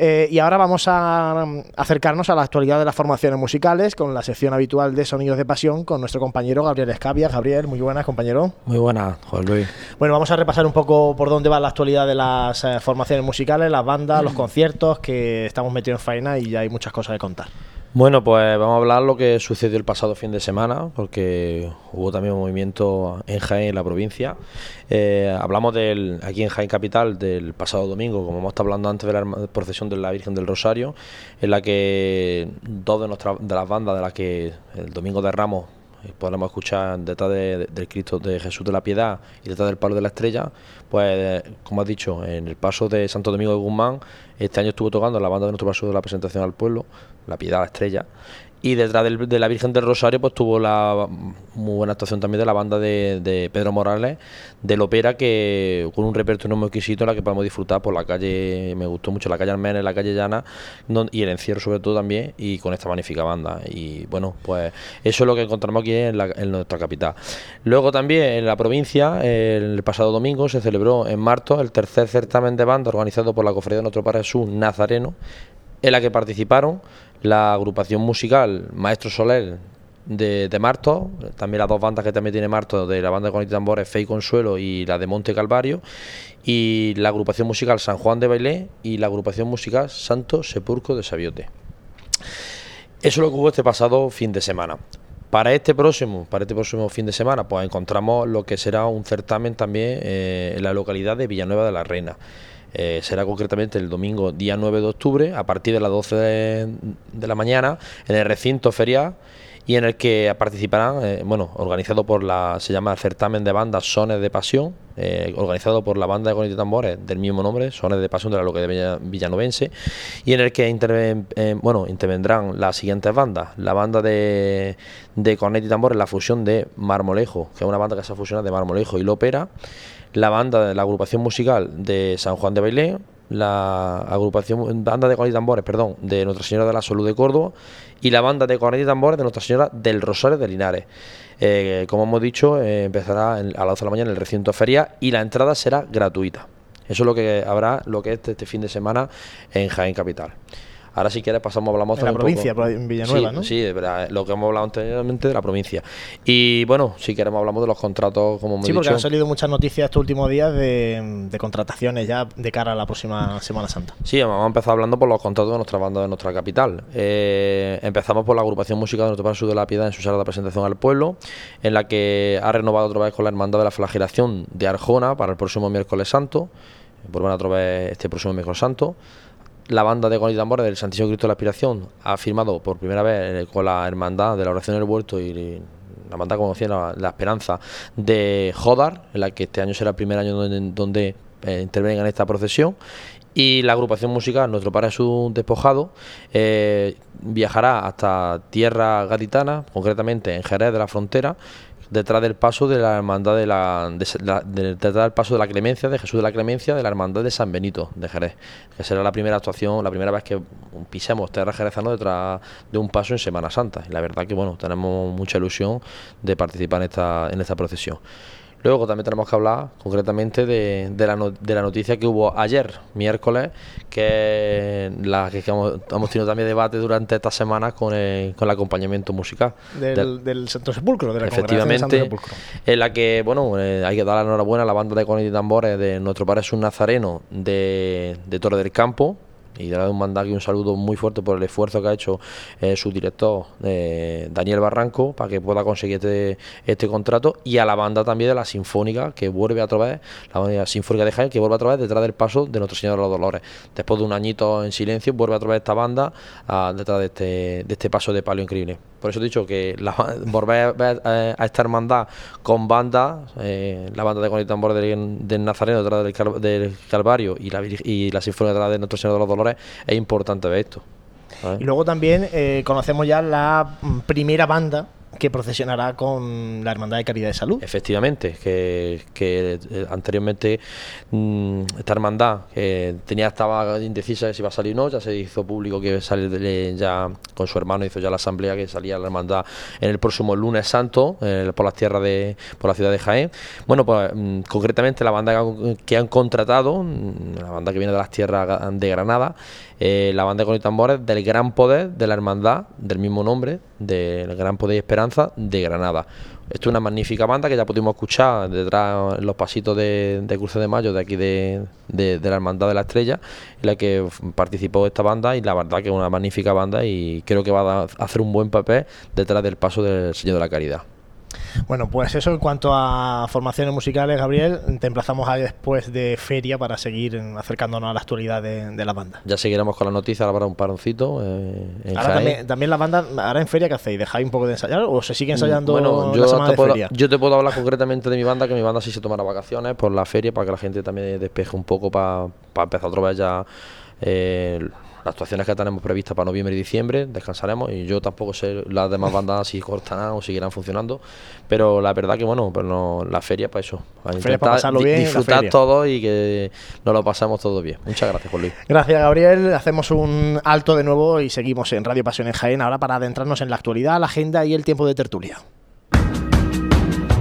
S1: Eh, y ahora vamos a um, acercarnos a la actualidad de las formaciones musicales con la sección habitual de Sonidos de Pasión con nuestro compañero Gabriel Escavia. Gabriel, muy buenas, compañero.
S12: Muy buenas, Juan Luis.
S1: Bueno, vamos a repasar un poco por dónde va la actualidad de las eh, formaciones musicales, las bandas, los conciertos, que estamos metidos en faena y ya hay muchas cosas que contar.
S12: Bueno, pues vamos a hablar lo que sucedió el pasado fin de semana, porque hubo también un movimiento en Jaén, en la provincia. Eh, hablamos del aquí en Jaén Capital del pasado domingo, como hemos estado hablando antes de la procesión de la Virgen del Rosario, en la que dos de, nuestras, de las bandas de las que el domingo de Ramos podremos escuchar detrás de- de- del Cristo de Jesús de la Piedad y detrás del Palo de la Estrella, pues como has dicho, en el paso de Santo Domingo de Guzmán, este año estuvo tocando la banda de nuestro paso de la presentación al pueblo, la Piedad, la Estrella, y detrás de la Virgen del Rosario, pues tuvo la muy buena actuación también de la banda de, Pedro Morales, del ópera, que con un repertorio muy exquisito, la que podemos disfrutar por la calle, me gustó mucho la calle Almenes, la calle Llana, y el encierro sobre todo también, y con esta magnífica banda. Y bueno, pues eso es lo que encontramos aquí en, la- en nuestra capital. Luego también en la provincia, el pasado domingo, se celebró en Marto el tercer certamen de banda organizado por la Cofradía de Nuestro Padre Jesús Nazareno, en la que participaron la agrupación musical Maestro Soler de, de Marto, también las dos bandas que también tiene Marto, de la banda de Conito Tambores, Fe y Consuelo y la de Monte Calvario, y la agrupación musical San Juan de Bailé y la agrupación musical Santo Sepulcro de Sabiote. Eso es lo que hubo este pasado fin de semana. Para este próximo, para este próximo fin de semana, pues encontramos lo que será un certamen también eh, en la localidad de Villanueva de la Reina. Eh, será concretamente el domingo día 9 de octubre a partir de las 12 de, de la mañana en el recinto ferial y en el que participarán, eh, bueno, organizado por la, se llama certamen de bandas Sones de Pasión, eh, organizado por la banda de Conito Tambores del mismo nombre, Sones de Pasión de la localidad Villa- villanovense, y en el que intervendrán las siguientes bandas, la banda de, de Cornet y Tambores, la fusión de Marmolejo, que es una banda que se ha fusionado de Marmolejo y Lópera, la banda de la agrupación musical de San Juan de Bailén, la agrupación banda de cornet y tambores, perdón, de Nuestra Señora de la Salud de Córdoba y la banda de cornet y tambores de Nuestra Señora del Rosario de Linares. Eh, como hemos dicho, eh, empezará a las 12 de la mañana en el recinto feria y la entrada será gratuita. Eso es lo que habrá, lo que es este, este fin de semana en Jaén Capital. Ahora si quieres pasamos, hablamos
S1: En la provincia,
S12: poco-
S1: en Villanueva,
S12: Sí,
S1: ¿no?
S12: Sí, de verdad, lo que hemos hablado anteriormente de la provincia. Y bueno, si queremos hablamos de los contratos, como hemos
S1: Sí, porque
S12: dicho.
S1: han salido muchas noticias estos últimos días de, de contrataciones ya de cara a la próxima Semana Santa.
S12: Sí, vamos a empezar hablando por los contratos de nuestra banda de nuestra capital. Eh, empezamos por la agrupación musical de Nuestro Padre Jesús de la Piedad en su sala de presentación al pueblo, en la que ha renovado otra vez con la Hermandad de la Flagelación de Arjona para el próximo miércoles santo. Vuelven otra vez este próximo miércoles santo. La banda de Con y Tambores del Santísimo Cristo de la Aspiración ha firmado por primera vez eh, con la Hermandad de la Oración del Huerto y la como decía, la, la Esperanza de Jodar, en la que este año será el primer año donde, donde eh, intervengan en esta procesión. Y la agrupación musical Nuestro Padre Jesús Despojado eh, viajará hasta tierra gaditana, concretamente en Jerez de la Frontera, detrás del paso de la hermandad de la, de la- de- detrás del paso de la clemencia de Jesús de la clemencia de la hermandad de San Benito de Jerez que será la primera actuación la primera vez que pisemos tierra jerezano detrás de un paso en Semana Santa. Y la verdad que bueno tenemos mucha ilusión de participar en esta en esta procesión Luego también tenemos que hablar concretamente de, de la, no- de la noticia que hubo ayer, miércoles, que la que hemos, hemos tenido también debate durante estas semanas con el, con el acompañamiento musical.
S1: Del,
S12: Del-
S1: del Santo Sepulcro, de la congregación de Santo
S12: Efectivamente,
S1: Sepulcro.
S12: en la que, bueno, eh, hay que dar la enhorabuena a la banda de y tambores de nuestro padre es un nazareno de, de Torre del Campo. Y darle un mandar aquí un saludo muy fuerte por el esfuerzo que ha hecho eh, su director eh, Daniel Barranco para que pueda conseguir este, este contrato y a la banda también de la Sinfónica que vuelve a través, la Sinfónica de Jaén que vuelve a través detrás del paso de Nuestro Señor de los Dolores. Después de un añito en silencio vuelve a través esta banda a- detrás de este, de este paso de palio increíble. Por eso he dicho que la, volver a, eh, a esta hermandad con banda, eh, la banda de con tambor del, Nazareno detrás del, Cal- del Calvario y la, y la Sinfónica detrás de Nuestro Señor de los Dolores, es importante ver esto.
S1: Y luego también eh, conocemos ya la mm, primera banda que procesionará con la Hermandad de Caridad de Salud.
S12: Efectivamente, que, eh, anteriormente mm, esta hermandad que tenía estaba indecisa de si iba a salir o no, ya se hizo público que sale ya con su hermano hizo ya la asamblea que salía la hermandad en el próximo lunes santo eh, por las tierras de por la ciudad de Jaén. Bueno, pues mm, concretamente la banda que han- contratado, mm, la banda que viene de las tierras de Granada, eh, la banda con y tambores del gran poder de la hermandad del mismo nombre, del gran poder y esperanza de Granada. Esto es una magnífica banda que ya pudimos escuchar detrás en los pasitos de, de Cruce de Mayo, de aquí de, de- de la Hermandad de la Estrella, en la que participó esta banda y la verdad que es una magnífica banda y creo que va a hacer un buen papel detrás del paso del Señor de la Caridad.
S1: Bueno, pues eso en cuanto a formaciones musicales, Gabriel, te emplazamos a después de feria para seguir acercándonos a la actualidad de, de la banda.
S12: Ya seguiremos con las noticias, ahora para un paroncito. eh, en
S1: Ahora también, también la banda, ahora en feria, ¿qué hacéis? ¿Dejáis un poco de ensayar o se sigue ensayando
S12: Mm, Bueno, yo
S1: la semana
S12: te
S1: de
S12: puedo,
S1: feria?
S12: yo te puedo hablar concretamente de mi banda, que mi banda sí se tomará vacaciones por la feria, para que la gente también despeje un poco, para, para empezar otra vez ya eh, las actuaciones que tenemos previstas para noviembre y diciembre, descansaremos, y yo tampoco sé las demás bandas si cortarán o seguirán funcionando, pero la verdad que bueno, pero no, la feria para eso, para
S1: para
S12: intentar
S1: pasarlo bien, la
S12: disfrutar todo y que nos lo pasemos todo bien. Muchas gracias, Juan Luis.
S1: Gracias, Gabriel. Hacemos un alto de nuevo y seguimos en Radio Pasión en Jaén ahora para adentrarnos en la actualidad, la agenda y el tiempo de tertulia.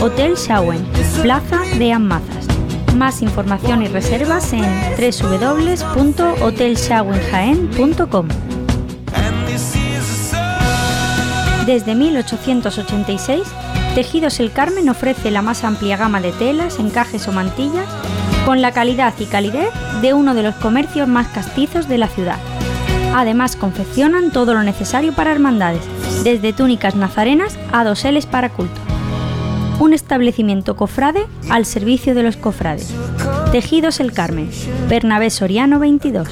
S5: Hotel Shawen, Plaza de Amazas. Más información y reservas en www.hotelshawenjaen.com. Desde 1886, Tejidos El Carmen ofrece la más amplia gama de telas, encajes o mantillas con la calidad y calidez de uno de los comercios más castizos de la ciudad. Además, confeccionan todo lo necesario para hermandades, desde túnicas nazarenas a doseles para culto un establecimiento cofrade al servicio de los cofrades. Tejidos El Carmen, Bernabé Soriano 22.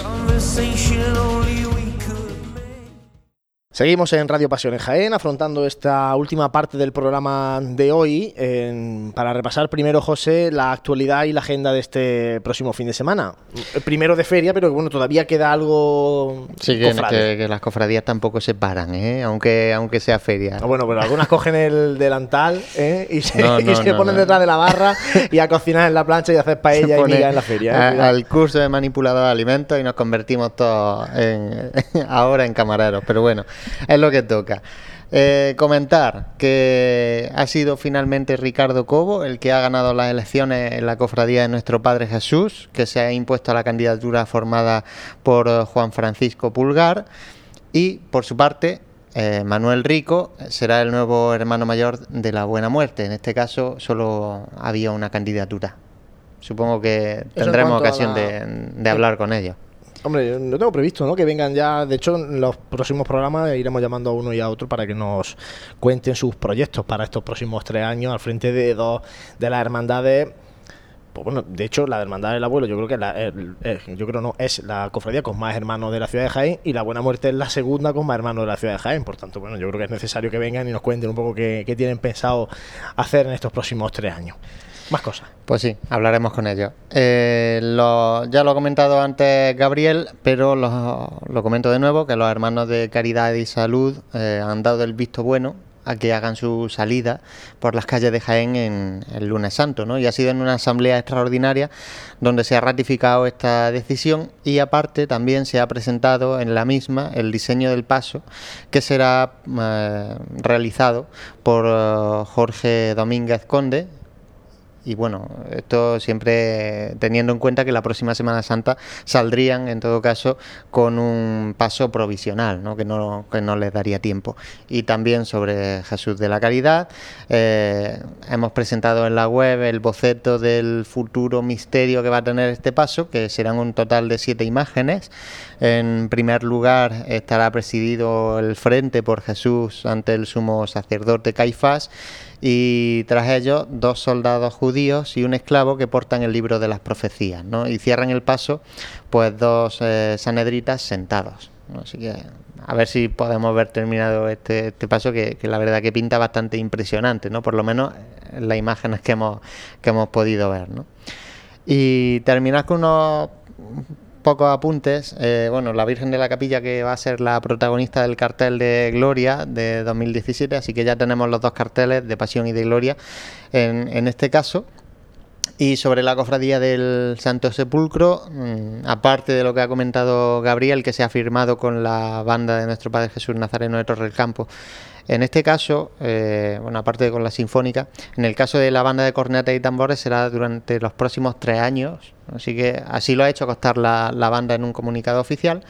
S1: Seguimos en Radio Pasión en Jaén, afrontando esta última parte del programa de hoy en- para repasar primero, José, la actualidad y la agenda de este próximo fin de semana. Eh, Primero de feria, pero bueno, todavía queda algo
S13: Sí, que,
S1: cofrade.
S13: que- que las cofradías tampoco se paran, ¿eh? aunque, aunque sea feria.
S1: Ah, bueno, pero algunas cogen el delantal ¿eh? y se,
S13: No,
S1: y se ponen detrás de la barra y a cocinar en la plancha y a hacer paella y miga en la feria. ¿eh?
S13: a- al curso de manipulador de alimentos y nos convertimos todos en- ahora en camareros. Pero bueno, es lo que toca. Eh, comentar que ha sido finalmente Ricardo Cobo el que ha ganado las elecciones en la cofradía de nuestro Padre Jesús, que se ha impuesto a la candidatura formada por Juan Francisco Pulgar. Y por su parte, eh, Manuel Rico será el nuevo hermano mayor de la Buena Muerte. En este caso, solo había una candidatura. Supongo que
S1: en
S13: tendremos ocasión
S1: la-
S13: de, de hablar con ellos.
S1: Hombre, no tengo previsto, ¿no? Que vengan ya. De hecho, en los próximos programas iremos llamando a uno y a otro para que nos cuenten sus proyectos para estos próximos tres años al frente de dos de las hermandades. Pues bueno, de hecho, la Hermandad del Abuelo, yo creo que la, yo creo no, es la cofradía con más hermanos de la ciudad de Jaén y la Buena Muerte es la segunda con más hermanos de la ciudad de Jaén. Por tanto, bueno, yo creo que es necesario que vengan y nos cuenten un poco qué tienen pensado hacer en estos próximos tres años. Más cosas.
S13: Pues sí, hablaremos con ellos. Eh, ya lo ha comentado antes Gabriel, pero lo, lo comento de nuevo, que los hermanos de Caridad y Salud eh, han dado el visto bueno a que hagan su salida por las calles de Jaén en el lunes santo, ¿no? Y ha sido en una asamblea extraordinaria donde se ha ratificado esta decisión y aparte también se ha presentado en la misma el diseño del paso que será eh, realizado por eh, Jorge Domínguez Conde, y bueno, esto siempre teniendo en cuenta que la próxima Semana Santa saldrían, en todo caso, con un paso provisional, ¿no? Que, no, que no les daría tiempo. Y también sobre Jesús de la Caridad, eh, hemos presentado en la web el boceto del futuro misterio que va a tener este paso, que serán un total de siete imágenes. En primer lugar estará presidido el frente por Jesús ante el sumo sacerdote Caifás y tras ellos dos soldados judíos y un esclavo que portan el libro de las profecías, ¿no? Y cierran el paso pues dos eh, sanedritas sentados. Así que a ver si podemos ver terminado este, este paso que, que la verdad que pinta bastante impresionante, ¿no? Por lo menos en las imágenes que hemos, que hemos podido ver, ¿no? Y terminar con unos pocos apuntes. Eh, bueno, la Virgen de la Capilla que va a ser la protagonista del cartel de Gloria de 2017, así que ya tenemos los dos carteles de Pasión y de Gloria en, en este caso. Y sobre la cofradía del Santo Sepulcro, mm, aparte de lo que ha comentado Gabriel, que se ha firmado con la banda de nuestro Padre Jesús Nazareno de Torre del Campo, en este caso, eh, bueno, aparte con la Sinfónica, en el caso de la banda de cornetas y tambores será durante los próximos tres años, así que así lo ha hecho costar la, banda en un comunicado oficial.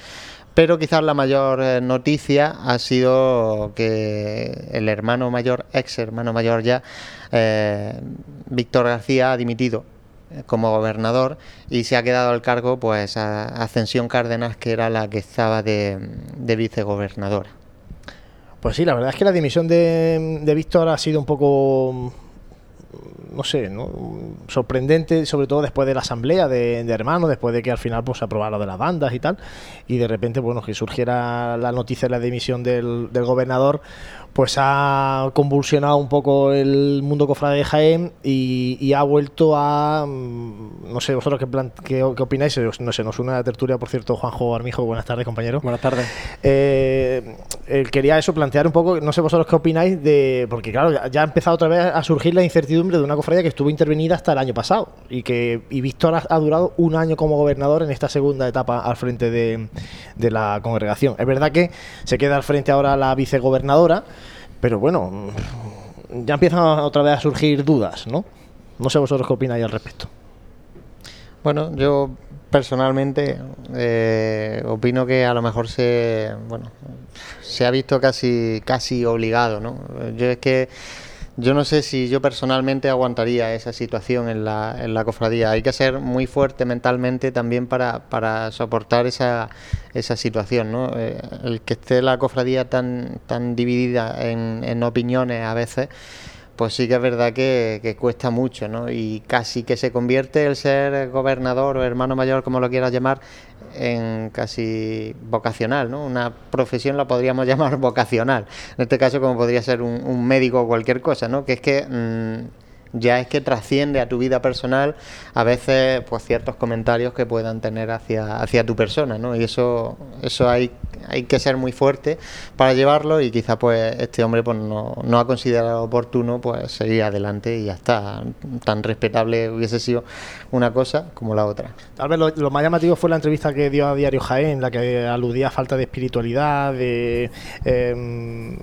S13: Pero quizás la mayor eh, noticia ha sido que el hermano mayor, ex hermano mayor ya, eh, Víctor García, ha dimitido eh, como gobernador y se ha quedado al cargo pues a Ascensión Cárdenas, que era la que estaba de vicegobernadora.
S1: Pues sí, la verdad es que la dimisión de, de Víctor ha sido un poco no sé, ¿no? sorprendente, sobre todo después de la asamblea de, hermanos, después de que al final pues, se aprobara lo de las bandas y tal, y de repente, bueno, que surgiera la noticia de la dimisión del gobernador, pues ha convulsionado un poco el mundo cofrade de Jaén y, y ha vuelto a, mm, no sé, vosotros qué, plan- qué, qué opináis, no sé, nos une a la tertulia, por cierto, Juanjo Armijo, buenas tardes, compañero.
S14: Buenas tardes.
S1: Eh, eh, quería eso, plantear un poco, no sé vosotros qué opináis de, porque claro, ya, ya ha empezado otra vez a surgir la incertidumbre de una cofradía que estuvo intervenida hasta el año pasado y que y Víctor ha, ha durado un año como gobernador en esta segunda etapa al frente de, de la congregación. Es verdad que se queda al frente ahora la vicegobernadora, pero bueno, ya empiezan otra vez a surgir dudas, ¿no? No sé vosotros qué opináis al respecto.
S13: Bueno, yo personalmente eh, opino que a lo mejor se, bueno, se ha visto casi, casi obligado, ¿no? Yo es que yo no sé si yo personalmente aguantaría esa situación en la, en la cofradía. Hay que ser muy fuerte mentalmente también para, para soportar esa, esa situación, ¿no? Eh, el que esté la cofradía tan, tan dividida en, en opiniones a veces, pues sí que es verdad que, cuesta mucho, ¿no? Y casi que se convierte el ser gobernador o hermano mayor, como lo quieras llamar, en casi vocacional, ¿no? Una profesión la podríamos llamar vocacional. En este caso, como podría ser un, un médico o cualquier cosa, ¿no? Que es que mm, ya es que trasciende a tu vida personal a veces pues ciertos comentarios que puedan tener hacia, hacia tu persona, ¿no? Y eso, eso hay, hay que ser muy fuerte para llevarlo y quizá pues este hombre pues no, ha considerado oportuno pues seguir adelante y ya está. Tan respetable hubiese sido una cosa como la otra.
S1: Tal vez lo, más llamativo fue la entrevista que dio a Diario Jaén, en la que aludía a falta de espiritualidad, de eh,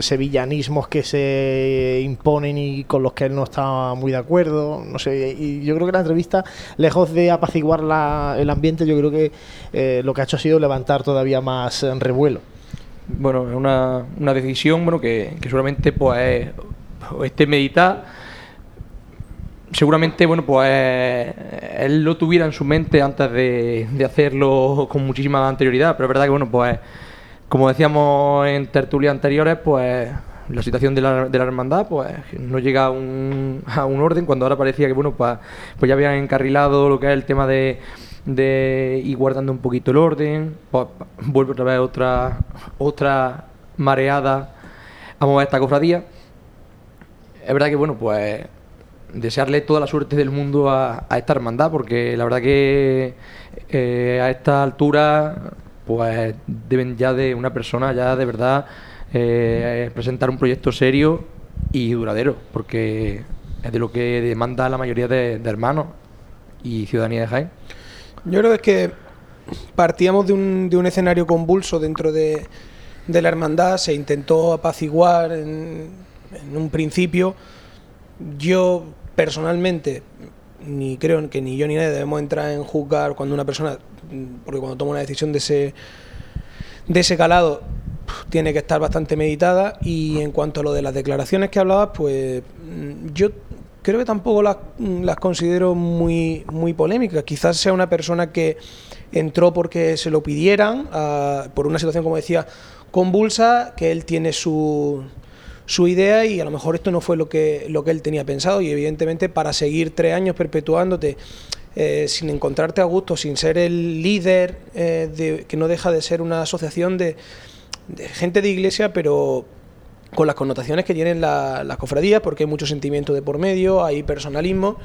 S1: sevillanismos que se imponen y con los que él no estaba muy de acuerdo. No sé, y yo creo que la entrevista, lejos de apaciguar la- el ambiente, yo creo que eh, lo que ha hecho ha sido levantar todavía más eh, revuelo.
S14: Bueno, es una, una decisión bueno, que, seguramente pues esté meditada. Seguramente, bueno, pues él lo tuviera en su mente antes de, de hacerlo con muchísima anterioridad, pero es verdad que, bueno, pues como decíamos en tertulias anteriores, pues la situación de la, de la hermandad pues no llega a un, a un orden cuando ahora parecía que, bueno, pues, pues ya habían encarrilado lo que es el tema de, de ir guardando un poquito el orden, vuelve otra vez otra, otra mareada a mover esta cofradía. Es verdad que, bueno, pues desearle toda la suerte del mundo a, a esta hermandad, porque la verdad que eh, a esta altura, pues deben ya de una persona ya de verdad eh, presentar un proyecto serio y duradero, porque es de lo que demanda la mayoría de, de hermanos y ciudadanía de Jaén.
S2: Yo creo que es que partíamos de un, de un escenario convulso dentro de, de la hermandad, se intentó apaciguar en, en un principio. Yo personalmente ni creo que ni yo ni nadie debemos entrar en juzgar cuando una persona, porque cuando toma una decisión de ese, de ese calado tiene que estar bastante meditada y en cuanto a lo de las declaraciones que hablabas, pues yo creo que tampoco las, considero muy, muy polémicas. Quizás sea una persona que entró porque se lo pidieran, ah, por una situación, como decía, convulsa, que él tiene su, su idea y a lo mejor esto no fue lo que, lo que él tenía pensado y evidentemente para seguir tres años perpetuándote eh, sin encontrarte a gusto, sin ser el líder, eh, de, que no deja de ser una asociación de, de gente de iglesia, pero con las connotaciones que tienen la- las cofradías, porque hay mucho sentimiento de por medio, hay personalismo,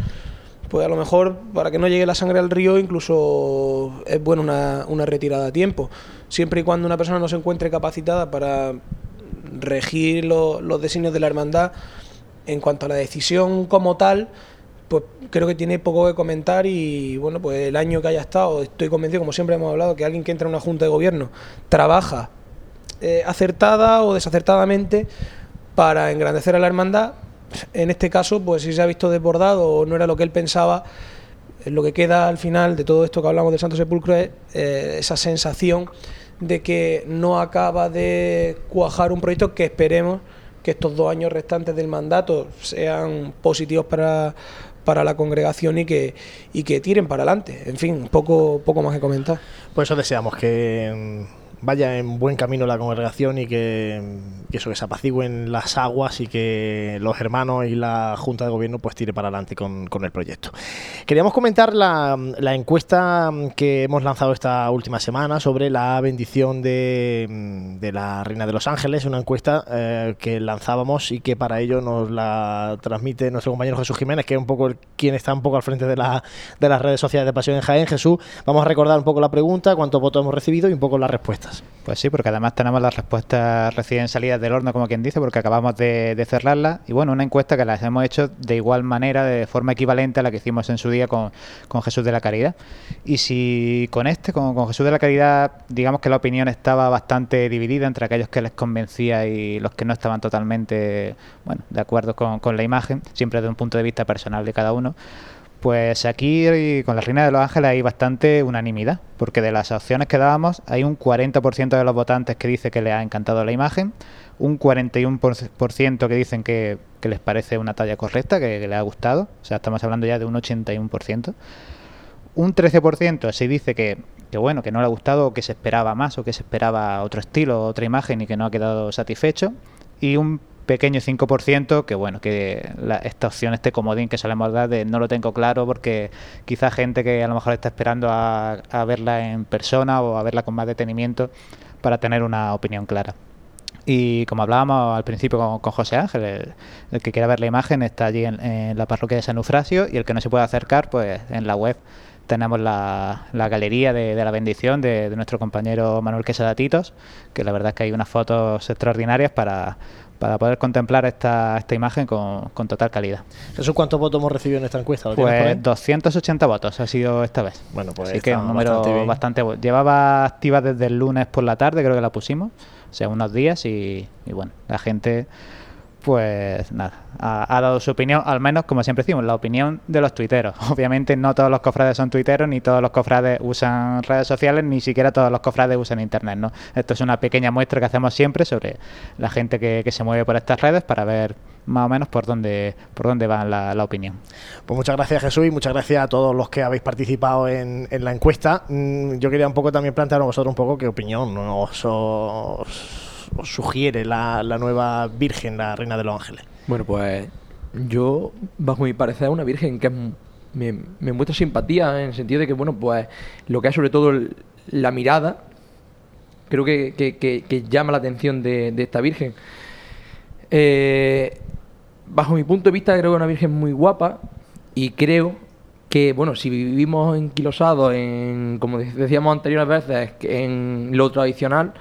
S2: pues a lo mejor para que no llegue la sangre al río incluso es bueno una, una retirada a tiempo, siempre y cuando una persona no se encuentre capacitada para regir lo- los designios de la hermandad en cuanto a la decisión como tal, pues creo que tiene poco que comentar y bueno, pues el año que haya estado, estoy convencido, como siempre hemos hablado, que alguien que entra en una junta de gobierno trabaja eh, acertada o desacertadamente para engrandecer a la hermandad. En este caso, pues si se ha visto desbordado o no era lo que él pensaba, eh, lo que queda al final de todo esto que hablamos del Santo Sepulcro es eh, esa sensación de que no acaba de cuajar un proyecto que esperemos que estos dos años restantes del mandato sean positivos para, para la congregación y que, y que tiren para adelante. En fin, poco, poco más que comentar.
S1: Pues eso deseamos, que vaya en buen camino la congregación y que, que eso, que se apacigüen las aguas y que los hermanos y la Junta de Gobierno pues tire para adelante con, el proyecto. Queríamos comentar la, la encuesta que hemos lanzado esta última semana sobre la bendición de, de la Reina de los Ángeles, una encuesta eh, que lanzábamos y que para ello nos la transmite nuestro compañero Jesús Jiménez, que es un poco el- quien está un poco al frente de, la, de las redes sociales de Pasión en Jaén. Jesús, vamos a recordar un poco la pregunta, cuántos votos hemos recibido y un poco las respuestas.
S6: Pues sí, porque además tenemos las respuestas recién salidas del horno, como quien dice, porque acabamos de, de cerrarlas. Y bueno, una encuesta que las hemos hecho de igual manera, de forma equivalente a la que hicimos en su día con, Jesús de la Caridad. Y si con este, con, con Jesús de la Caridad, digamos que la opinión estaba bastante dividida entre aquellos que les convencía y los que no estaban totalmente bueno, de acuerdo con, con la imagen, siempre desde un punto de vista personal de cada uno. Pues aquí con la Reina de los Ángeles hay bastante unanimidad, porque de las opciones que dábamos hay un 40% de los votantes que dice que les ha encantado la imagen, un 41% que dicen que, les parece una talla correcta, que, les ha gustado, o sea, estamos hablando ya de un 81%. Un 13% sí dice que, que bueno, que no le ha gustado o que se esperaba más o que se esperaba otro estilo, otra imagen y que no ha quedado satisfecho. Y un pequeño 5% que bueno, que la- esta opción, este comodín que solemos dar de no lo tengo claro porque quizá gente que a lo mejor está esperando a, verla en persona o a verla con más detenimiento para tener una opinión clara. Y como hablábamos al principio con, José Ángel, el, que quiera ver la imagen está allí en, la parroquia de San Eufrasio y el que no se puede acercar, pues en la web tenemos la, galería de, la bendición de, de nuestro compañero Manuel Quesada Titos, que la verdad es que hay unas fotos extraordinarias para, para poder contemplar esta, esta imagen con, con total calidad.
S1: Jesús, ¿cuántos votos hemos recibido en esta encuesta? ¿Lo tienes por
S6: Pues
S1: ahí?
S6: 280 votos ha sido esta vez.
S1: Bueno, pues
S6: Así que un número
S1: bastante
S6: bastante, Llevaba activa desde el lunes por la tarde, creo que la pusimos, o sea, unos días y, y bueno, la gente pues nada, ha, dado su opinión, al menos como siempre decimos, la opinión de los tuiteros. Obviamente no todos los cofrades son tuiteros, ni todos los cofrades usan redes sociales, ni siquiera todos los cofrades usan internet, ¿no? Esto es una pequeña muestra que hacemos siempre sobre la gente que, se mueve por estas redes para ver más o menos por dónde, por dónde va la, la opinión.
S1: Pues muchas gracias Jesús y muchas gracias a todos los que habéis participado en, en la encuesta. Mm, Yo quería un poco también plantear a vosotros un poco qué opinión os, os- os sugiere la, la nueva Virgen, la Reina de los Ángeles.
S14: Bueno, pues yo, bajo mi parecer, una virgen que me, muestra simpatía en el sentido de que, bueno, pues lo que es sobre todo el- la mirada, creo que, llama la atención de, de esta virgen. Eh, bajo mi punto de vista, creo que es una virgen muy guapa y creo que, bueno, si vivimos enquilosados en, como de- decíamos anteriores veces, en lo tradicional,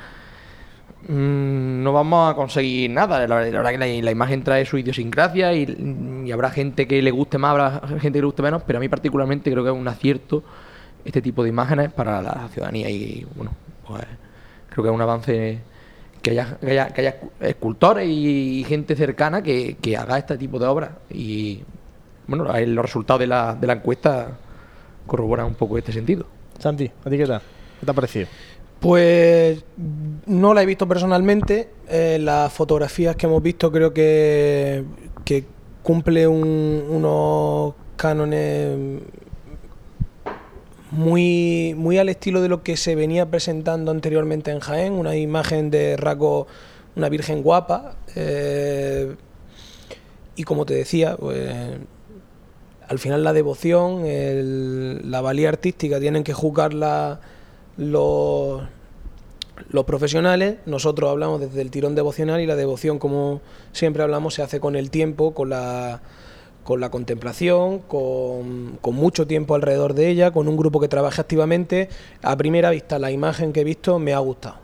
S14: mm, no vamos a conseguir nada. La, verdad que la, imagen trae su idiosincrasia y, habrá gente que le guste más, habrá gente que le guste menos, pero a mí particularmente creo que es un acierto este tipo de imágenes para la ciudadanía y, bueno, pues creo que es un avance que haya, que haya, escultores y, gente cercana que, que haga este tipo de obras y, bueno, los resultados de la, de la encuesta corroboran un poco este sentido.
S1: Santi, ¿a ti qué tal? ¿Qué te ha parecido?
S2: Pues no la he visto personalmente. Eh, las fotografías que hemos visto creo que, que cumple un- unos cánones muy, muy al estilo de lo que se venía presentando anteriormente en Jaén. Una imagen de rasgo, una virgen guapa. eh, y como te decía, pues al final la devoción, la valía artística tienen que juzgarla los, profesionales. Nosotros hablamos desde el tirón devocional y la devoción, como siempre hablamos, se hace con el tiempo, con la, con la contemplación, con, con mucho tiempo alrededor de ella, con un grupo que trabaje activamente. A primera vista, la imagen que he visto me ha gustado.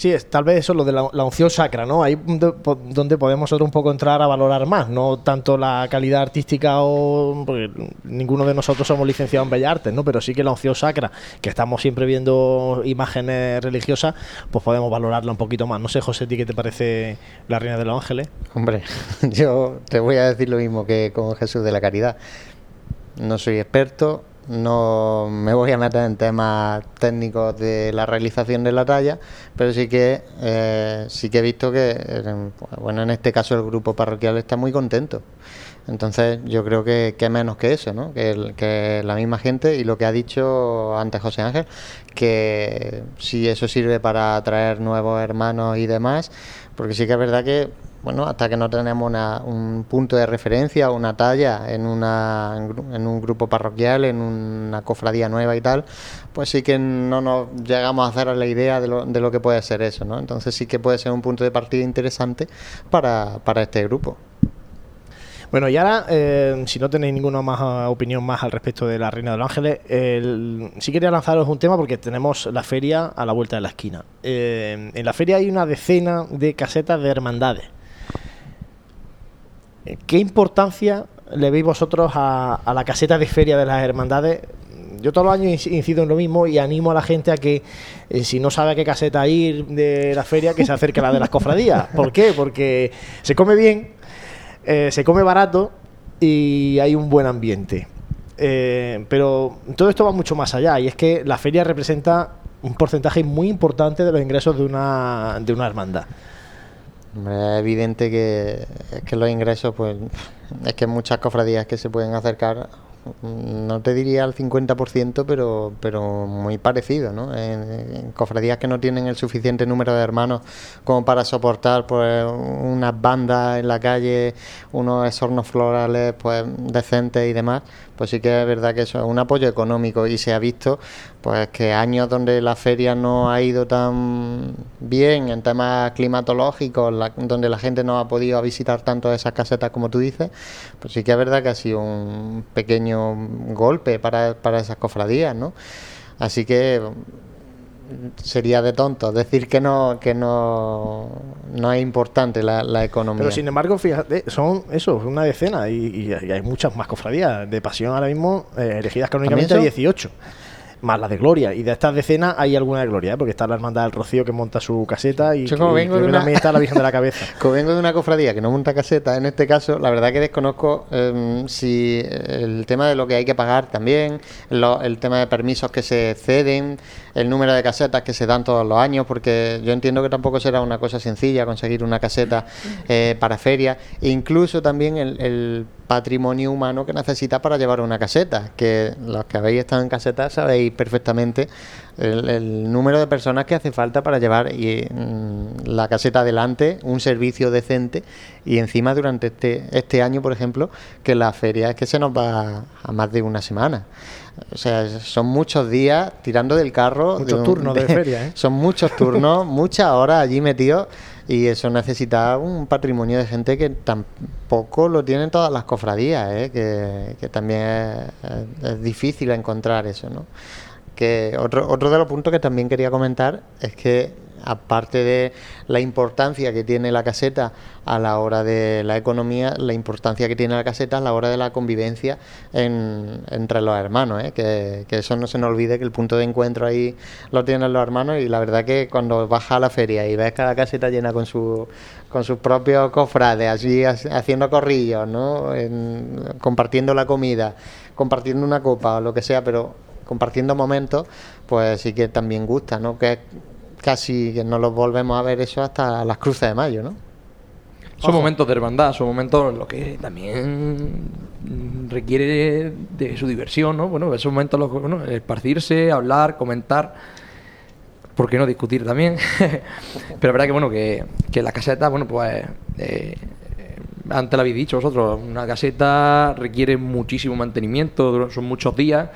S1: Sí, es tal vez eso, lo de la, unción sacra, ¿no? Ahí po- donde podemos nosotros un poco entrar a valorar más, no tanto la calidad artística o... porque ninguno de nosotros somos licenciados en Bellas Artes, ¿no? Pero sí que la unción sacra, que estamos siempre viendo imágenes religiosas, pues podemos valorarla un poquito más. No sé, José, ¿a ti qué te parece la Reina de los Ángeles?
S13: Hombre, yo te voy a decir lo mismo que con Jesús de la Caridad. No soy experto, no me voy a meter en temas técnicos de la realización de la talla, pero sí que eh, sí que he visto que, eh, bueno, en este caso el grupo parroquial está muy contento. Entonces yo creo que, que menos que eso, ¿no? Que, que la misma gente y lo que ha dicho antes José Ángel, que si eso sirve para atraer nuevos hermanos y demás, porque sí que es verdad que, bueno, hasta que no tenemos una- un punto de referencia, una talla en, una, en un grupo parroquial, en una cofradía nueva y tal, pues sí que no nos llegamos a hacer la idea de lo, de lo que puede ser eso, ¿no? Entonces sí que puede ser un punto de partida interesante para, para este grupo.
S1: Bueno, y ahora, eh, si no tenéis ninguna más eh, opinión más al respecto de la Reina de los Ángeles, el- sí quería lanzaros un tema porque tenemos la feria a la vuelta de la esquina. Eh, en la feria hay una decena de casetas de hermandades. Eh, ¿Qué importancia le veis vosotros a, la caseta de feria de las hermandades? Yo todos los años inci- incido en lo mismo y animo a la gente a que, eh, si no sabe a qué caseta ir de la feria, que se acerque a la de las cofradías. ¿Por qué? Porque se come bien, eh, se come barato y hay un buen ambiente. Pero todo esto va mucho más allá y es que la feria representa un porcentaje muy importante de los ingresos de una, de una hermandad.
S13: Es evidente que, es que los ingresos, pues, es que muchas cofradías que se pueden acercar, mm, no te diría al 50%, pero, pero muy parecido, ¿no? En, en cofradías que no tienen el suficiente número de hermanos como para soportar, pues, unas bandas en la calle, unos exornos florales, pues, decentes y demás, pues sí que es verdad que eso es un apoyo económico y se ha visto, pues, que años donde la feria no ha ido tan bien en temas climatológicos, donde la gente no ha podido visitar tanto esas casetas como tú dices, pues sí que es verdad que ha sido un pequeño golpe para, para esas cofradías, ¿no? Así que sería de tonto decir que no que no, no es importante la, la economía.
S1: Pero sin embargo, fíjate, son eso, una decena y, y- hay muchas más cofradías. De pasión ahora mismo, eh, elegidas canónicamente
S13: ¿También
S1: hay
S13: son?
S1: 18. Más la de Gloria. Y de estas decenas hay alguna de Gloria, ¿eh? porque está la Hermandad del Rocío que monta su caseta y,
S13: Yo como vengo de una-
S1: está la Virgen de la Cabeza.
S13: Como vengo de una cofradía que no monta caseta, en este caso, la verdad que desconozco em, si el tema de lo que hay que pagar también, lo- el tema de permisos que se ceden, el número de casetas que se dan todos los años, porque yo entiendo que tampoco será una cosa sencilla conseguir una caseta eh, para feria, incluso también el, el patrimonio humano que necesita para llevar una caseta, que los que habéis estado en caseta sabéis perfectamente el, el número de personas que hace falta para llevar y, mm, la caseta adelante, un servicio decente y encima durante este, este año, por ejemplo, que la feria es que se nos va a más de una semana. O sea, son muchos días tirando del carro.
S1: Muchos
S13: un-
S1: turnos de feria, ¿eh?
S13: Son muchos turnos, muchas horas allí metidos y eso necesita un patrimonio de gente que tampoco lo tienen todas las cofradías, ¿eh? que, también es- es difícil encontrar eso, ¿no? Que otro, otro de los puntos que también quería comentar es que aparte de la importancia que tiene la caseta a la hora de la economía, la importancia que tiene la caseta a la hora de la convivencia en- entre los hermanos, ¿eh? que, eso no se nos olvide que el punto de encuentro ahí lo tienen los hermanos y la verdad que cuando vas a la feria y ves cada caseta llena con su con sus propios cofrades, ha- haciendo corrillos, ¿no? En- compartiendo la comida, compartiendo una copa o lo que sea, pero compartiendo momentos, pues sí que también gusta, ¿no? Que casi que no los volvemos a ver eso hasta las cruces de mayo, ¿no?
S14: Son momentos de hermandad, son momentos en los que también requiere de su diversión, ¿no? Bueno, esos momentos, los, bueno, esparcirse, hablar, comentar, ¿por qué no discutir también? Pero es verdad que, bueno, que, que la caseta, bueno, pues, eh, antes lo habéis dicho vosotros, una caseta requiere muchísimo mantenimiento, son muchos días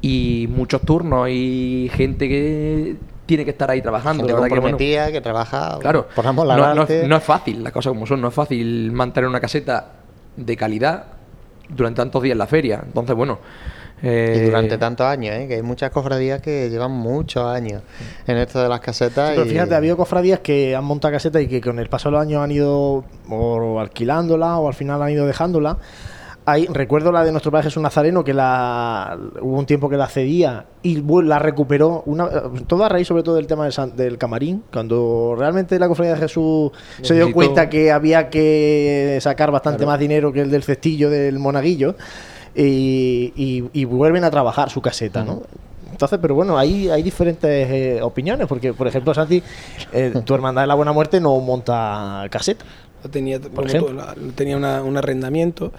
S14: y muchos turnos y gente que tiene que estar ahí trabajando.
S13: Gente
S14: la verdad que, bueno,
S13: comprometida, que trabaja
S14: Claro,
S13: por
S14: no, no,
S13: lados.
S14: no es fácil, las cosas como son, no es fácil mantener una caseta de calidad durante tantos días en la feria. Entonces, bueno. eh,
S13: Y durante tantos años, ¿eh? que hay muchas cofradías que llevan muchos años en esto de las casetas.
S1: Pero
S13: y-
S1: fíjate, ha habido cofradías que han montado casetas y que con el paso de los años han ido o alquilándola o al final han ido dejándola. Hay, recuerdo la de nuestro padre Jesús Nazareno, que la hubo un tiempo que la cedía y la recuperó, una, todo a raíz sobre todo del tema del, san- del camarín, cuando realmente la cofradía de Jesús se dio cuenta que había que sacar bastante
S14: Claro.
S1: más dinero que el del cestillo del monaguillo y, y- y vuelven a trabajar su caseta, ¿no? Entonces, pero bueno, hay, hay diferentes eh, opiniones, porque por ejemplo, Santi, eh, tu hermandad de la Buena Muerte no monta caseta.
S2: tenía, como
S1: ejemplo?
S2: todo, tenía una- un arrendamiento.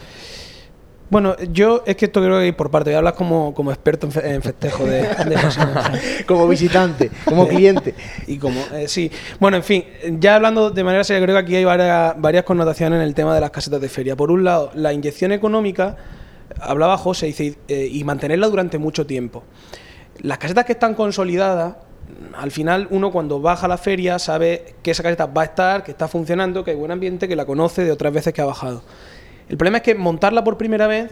S2: Bueno, yo es que esto creo que ir por parte, hablas como, como experto en, fe- en festejo de, de
S1: como visitante, como cliente.
S2: Y como, eh, sí. Bueno, en fin, ya hablando de manera seria, creo que aquí hay varias, varias connotaciones en el tema de las casetas de feria. Por un lado, la inyección económica, hablaba José, dice, eh, y mantenerla durante mucho tiempo. Las casetas que están consolidadas, al final uno cuando baja a la feria sabe que esa caseta va a estar, que está funcionando, que hay buen ambiente, que la conoce de otras veces que ha bajado. El problema es que montarla por primera vez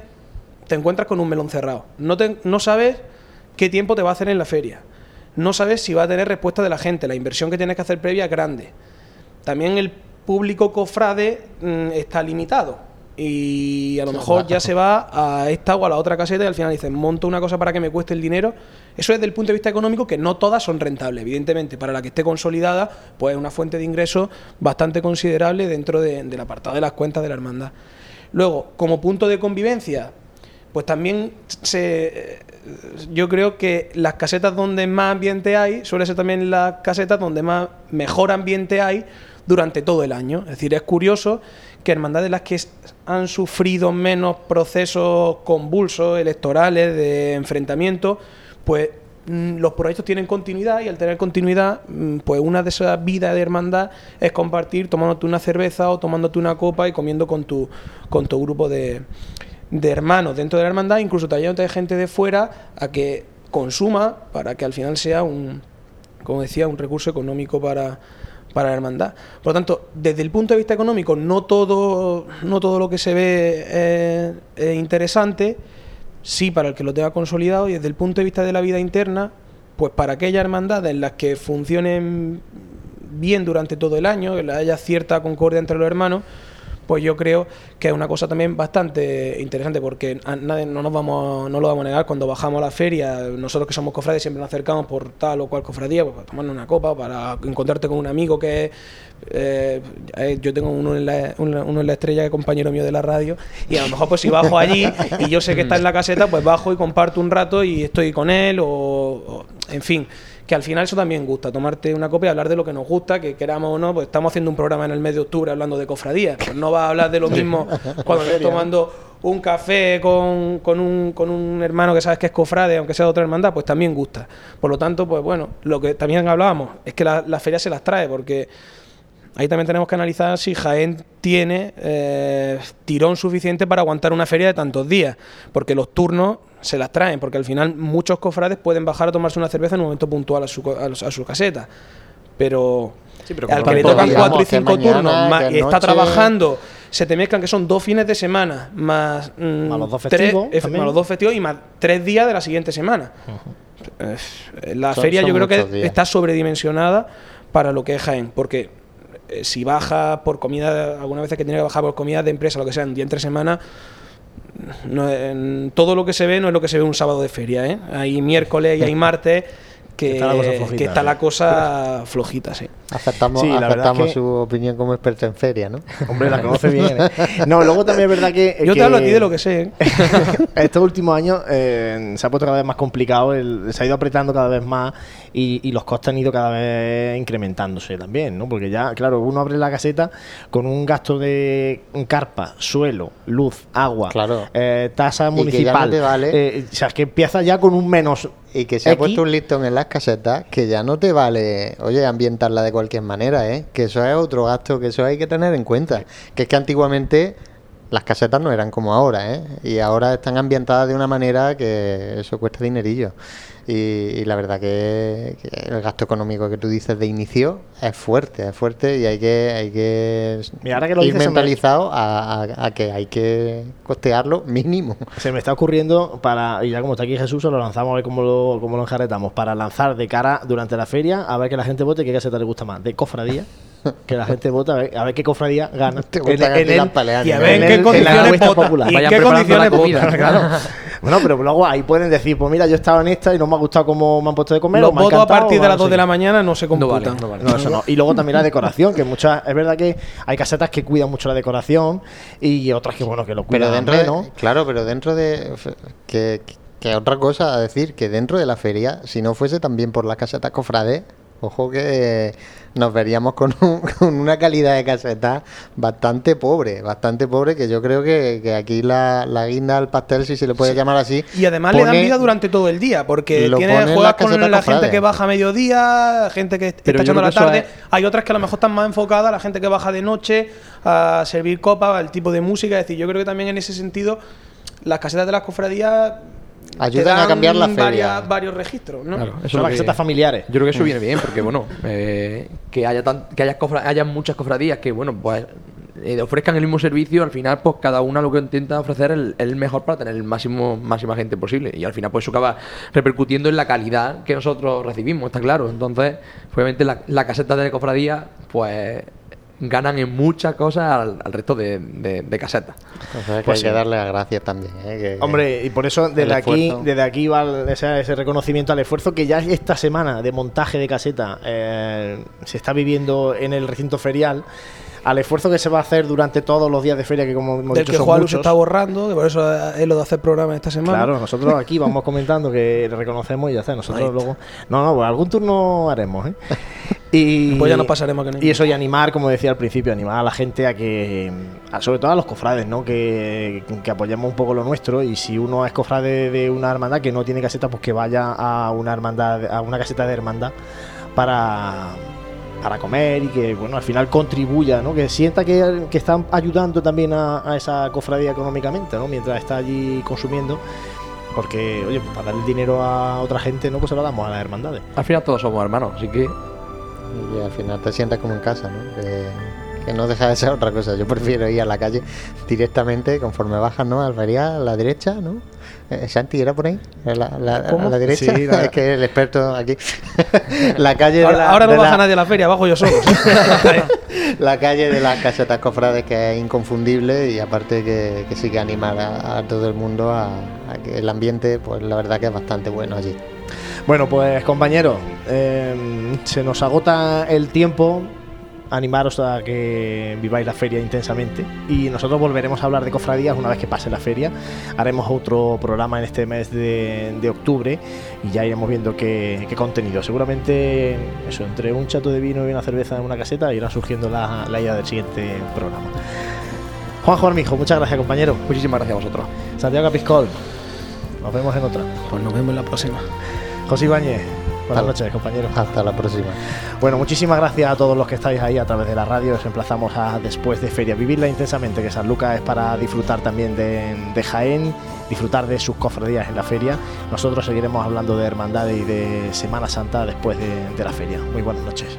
S2: te encuentras con un melón cerrado. No, te- no sabes qué tiempo te va a hacer en la feria. No sabes si va a tener respuesta de la gente. La inversión que tienes que hacer previa es grande. También el público cofrade mm, está limitado. Y a lo mejor ya se va a esta o a la otra caseta y al final dicen, monto una cosa para que me cueste el dinero. Eso es desde el punto de vista económico, que no todas son rentables. Evidentemente, para la que esté consolidada, pues es una fuente de ingresos bastante considerable dentro de- del apartado de las cuentas de la hermandad. Luego, como punto de convivencia, pues también se, yo creo que las casetas donde más ambiente hay, suele ser también las casetas donde más mejor ambiente hay durante todo el año. Es decir, es curioso que hermandades las que han sufrido menos procesos convulsos, electorales, de enfrentamiento, pues los proyectos tienen continuidad y al tener continuidad, mm, pues una de esas vidas de hermandad es compartir tomándote una cerveza o tomándote una copa y comiendo con tu, con tu grupo de, de hermanos dentro de la hermandad, incluso trayéndote gente de fuera a que consuma para que al final sea un, como decía, un recurso económico para, para la hermandad. Por lo tanto, desde el punto de vista económico, no todo, no todo lo que se ve es interesante, sí para el que lo tenga consolidado, y desde el punto de vista de la vida interna, pues para aquellas hermandades en las que funcionen bien durante todo el año, que haya cierta concordia entre los hermanos, pues yo creo que es una cosa también bastante interesante porque nadie, no nos vamos no lo vamos a negar cuando bajamos a la feria nosotros que somos cofrades siempre nos acercamos por tal o cual cofradía pues, para tomarnos una copa para encontrarte con un amigo que eh, eh, yo tengo uno en, la, uno en la estrella que es compañero mío de la radio y a lo mejor pues si bajo allí y yo sé que está en la caseta pues bajo y comparto un rato y estoy con él o- en fin que al final eso también gusta, tomarte una copa y hablar de lo que nos gusta, que queramos o no, pues estamos haciendo un programa en el mes de octubre hablando de cofradías, pues no vas a hablar de lo mismo cuando estés tomando un café con, con un, con un hermano que sabes que es cofrade, aunque sea de otra hermandad, pues también gusta. Por lo tanto, pues bueno, lo que también hablábamos es que la, la feria se las trae, porque ahí también tenemos que analizar si Jaén tiene eh, tirón suficiente para aguantar una feria de tantos días, porque los turnos se las traen, porque al final muchos cofrades pueden bajar a tomarse una cerveza en un momento puntual a su, a, los- a su caseta, pero,
S1: pero
S2: al que le tocan
S1: digamos
S2: cuatro y
S13: que
S2: cinco
S13: mañana,
S2: turnos ma-
S13: que
S2: y está trabajando, se te mezclan que son dos fines de semana, más, mm,
S1: Más los dos
S2: tres-
S1: festivos también.
S2: más los dos festivos y más tres días de la siguiente semana. Eh, La
S13: Son-
S2: feria
S13: son
S2: yo creo que
S13: días.
S2: está sobredimensionada para lo que es Jaén, porque eh, si baja por comida, algunas veces que tiene que bajar por comida de empresa, lo que sea, un día entre semana, no, en- todo lo que se ve no es lo que se ve un sábado de feria, ¿eh? Hay miércoles y hay martes que,
S1: Está la cosa flojita,
S2: que está
S1: sí.
S2: la cosa flojita, sí.
S13: Aceptamos,
S1: Sí, la verdad
S13: aceptamos
S1: que-
S13: su opinión como experto en feria, ¿no?
S1: Hombre, la conoce bien. ¿eh? No, luego también es verdad que.
S2: Yo
S1: que
S2: te hablo a ti de lo que sé. ¿eh?
S1: Estos últimos años eh, se ha puesto cada vez más complicado, el- se ha ido apretando cada vez más y, y los costes han ido cada vez incrementándose también, ¿no? Porque ya, claro, uno abre la caseta con un gasto de carpa, suelo, luz, agua,
S13: Claro.
S1: eh, tasa
S13: no
S1: municipal.
S13: vale.
S1: eh, o sea, que empieza ya con un menos.
S13: Y que se ha puesto un listón en las casetas que ya no te vale, oye, ambientarla de cualquier manera, ¿eh? Que eso es otro gasto, que eso hay que tener en cuenta. Que es que antiguamente las casetas no eran como ahora, ¿eh? Y ahora están ambientadas de una manera que eso cuesta dinerillo. Y, y la verdad que, que el gasto económico que tú dices de inicio es fuerte, es fuerte y hay que, hay que
S1: Mira, ahora que lo
S13: ir
S1: dices, se me-
S13: mentalizado a, a- a que hay que costearlo mínimo.
S1: Se me está ocurriendo para, y ya como está aquí Jesús, se lo lanzamos a ver cómo lo, cómo lo enjaretamos, para lanzar de cara durante la feria, a ver que la gente vote qué caseta le gusta más, de cofradía, que la gente vote a ver, a ver qué cofradía gana.
S13: Te ti las peleas,
S2: y a ver en
S1: en
S2: qué
S1: el- en la
S2: condiciones vota.
S1: popular.
S2: ¿Y en
S14: Vayan
S2: qué
S14: preparando la
S2: condiciones
S14: comida.
S2: vota?
S1: Claro. Bueno, pero luego ahí pueden decir, pues mira, yo estaba en esta y no me ha gustado cómo me han puesto de comer.
S2: Los votos a partir de las
S1: no
S2: 2
S1: sé
S2: de la mañana no se
S14: No
S2: computan.
S14: vale, no vale.
S1: No, eso no. Y luego también la decoración, que muchas, es verdad que hay casetas que cuidan mucho la decoración y otras que bueno que lo cuidan
S13: Pero dentro
S1: menos.
S13: de, claro, pero dentro de que, que otra cosa a decir que dentro de la feria, si no fuese también por las casetas cofrades, Ojo que nos veríamos con, un- con una calidad de caseta bastante pobre, bastante pobre, que yo creo que, que aquí la, la guinda al pastel, si se le puede llamar así.
S2: Y además le dan vida durante todo el día, porque tiene, juegas con la gente que baja a mediodía, gente que
S14: Pero
S2: está echando la tarde.
S14: es-
S2: Hay otras que a lo mejor están más enfocadas, la gente que baja de noche a servir copas, al tipo de música. Es decir, yo creo que también en ese sentido las casetas de las cofradías
S13: Ayudan a cambiar la feria.
S2: varias- varios registros, ¿no?
S14: Claro, eso
S1: las casetas familiares.
S14: Yo creo que eso viene bien, porque bueno, eh, que haya tan- que haya, cofra- haya muchas cofradías que bueno, pues eh, ofrezcan el mismo servicio, al final pues cada una lo que intenta ofrecer es el, el mejor para tener el máximo máxima gente posible y al final pues eso acaba repercutiendo en la calidad que nosotros recibimos, está claro. Entonces, obviamente la, la caseta de cofradía pues ganan en muchas cosas al, al resto de, de- de casetas.
S13: O sea, que
S1: Pues
S13: hay que
S1: sí.
S13: darle las gracias también. ¿eh? Que-
S1: Hombre, y por eso desde aquí,
S13: esfuerzo.
S1: desde aquí va ese reconocimiento al esfuerzo que ya esta semana de montaje de caseta eh, se está viviendo en el recinto ferial, al esfuerzo que se va a hacer durante todos los días de feria, que como hemos
S2: Del
S1: dicho
S2: que
S1: son
S2: se
S1: muchos.
S2: está borrando, que por eso es lo de hacer programas esta semana.
S1: Claro, nosotros aquí vamos comentando que reconocemos y ya está. Nosotros luego. No, no, pues algún turno haremos, ¿eh? Y,
S2: Pues ya nos pasaremos con
S1: Y eso, y animar, como decía al principio, animar a la gente a que. a- sobre todo a los cofrades, ¿no? Que, que apoyemos un poco lo nuestro. Y si uno es cofrade de una hermandad que no tiene caseta, pues que vaya a una hermandad, a una caseta de hermandad para para comer y que bueno al final contribuya ¿no? que sienta que, que están ayudando también a, a esa cofradía económicamente ¿no? mientras está allí consumiendo porque oye pues para dar el dinero a otra gente no pues se lo damos a las hermandades
S14: Al final todos somos hermanos, así que
S13: Y al final te sientas como en casa, ¿no? Que, que no deja de ser otra cosa. Yo prefiero ir a la calle directamente, conforme bajas, ¿no? Almería, a la derecha, ¿no? Eh, Santi, ¿era por ahí? ¿A la, la-
S2: ¿Cómo?
S13: a la derecha?
S2: Sí, la-
S13: es que el experto aquí. la calle de
S2: ahora,
S13: la,
S2: ahora no
S13: de
S2: baja
S13: la-
S2: nadie a la feria, bajo yo solo.
S13: la calle de las casetas cofrades que es inconfundible y aparte que, que sí que animar a, a todo el mundo a, a que el ambiente, pues la verdad que es bastante bueno allí.
S1: bueno pues compañeros eh, se nos agota el tiempo animaros a que viváis la feria intensamente. Y nosotros volveremos a hablar de cofradías una vez que pase la feria. Haremos otro programa en este mes de, de octubre y ya iremos viendo qué, qué contenido. Seguramente eso entre un chato de vino y una cerveza en una caseta irá surgiendo la, la idea del siguiente programa. Juanjo Armijo muchas gracias compañero.
S14: Muchísimas gracias a vosotros.
S1: Santiago Capiscol nos vemos en otra.
S2: Pues nos vemos en la próxima.
S1: José Ibáñez buenas
S13: Hasta-
S1: noches compañero
S13: Hasta la próxima.
S1: bueno, muchísimas gracias a todos los que estáis ahí a través de la radio. Os emplazamos a después de feria. Vivirla intensamente, que San Lucas es para disfrutar también de, de Jaén, disfrutar de sus cofradías en la feria. Nosotros seguiremos hablando de hermandades y de Semana Santa después de, de la feria. Muy buenas noches.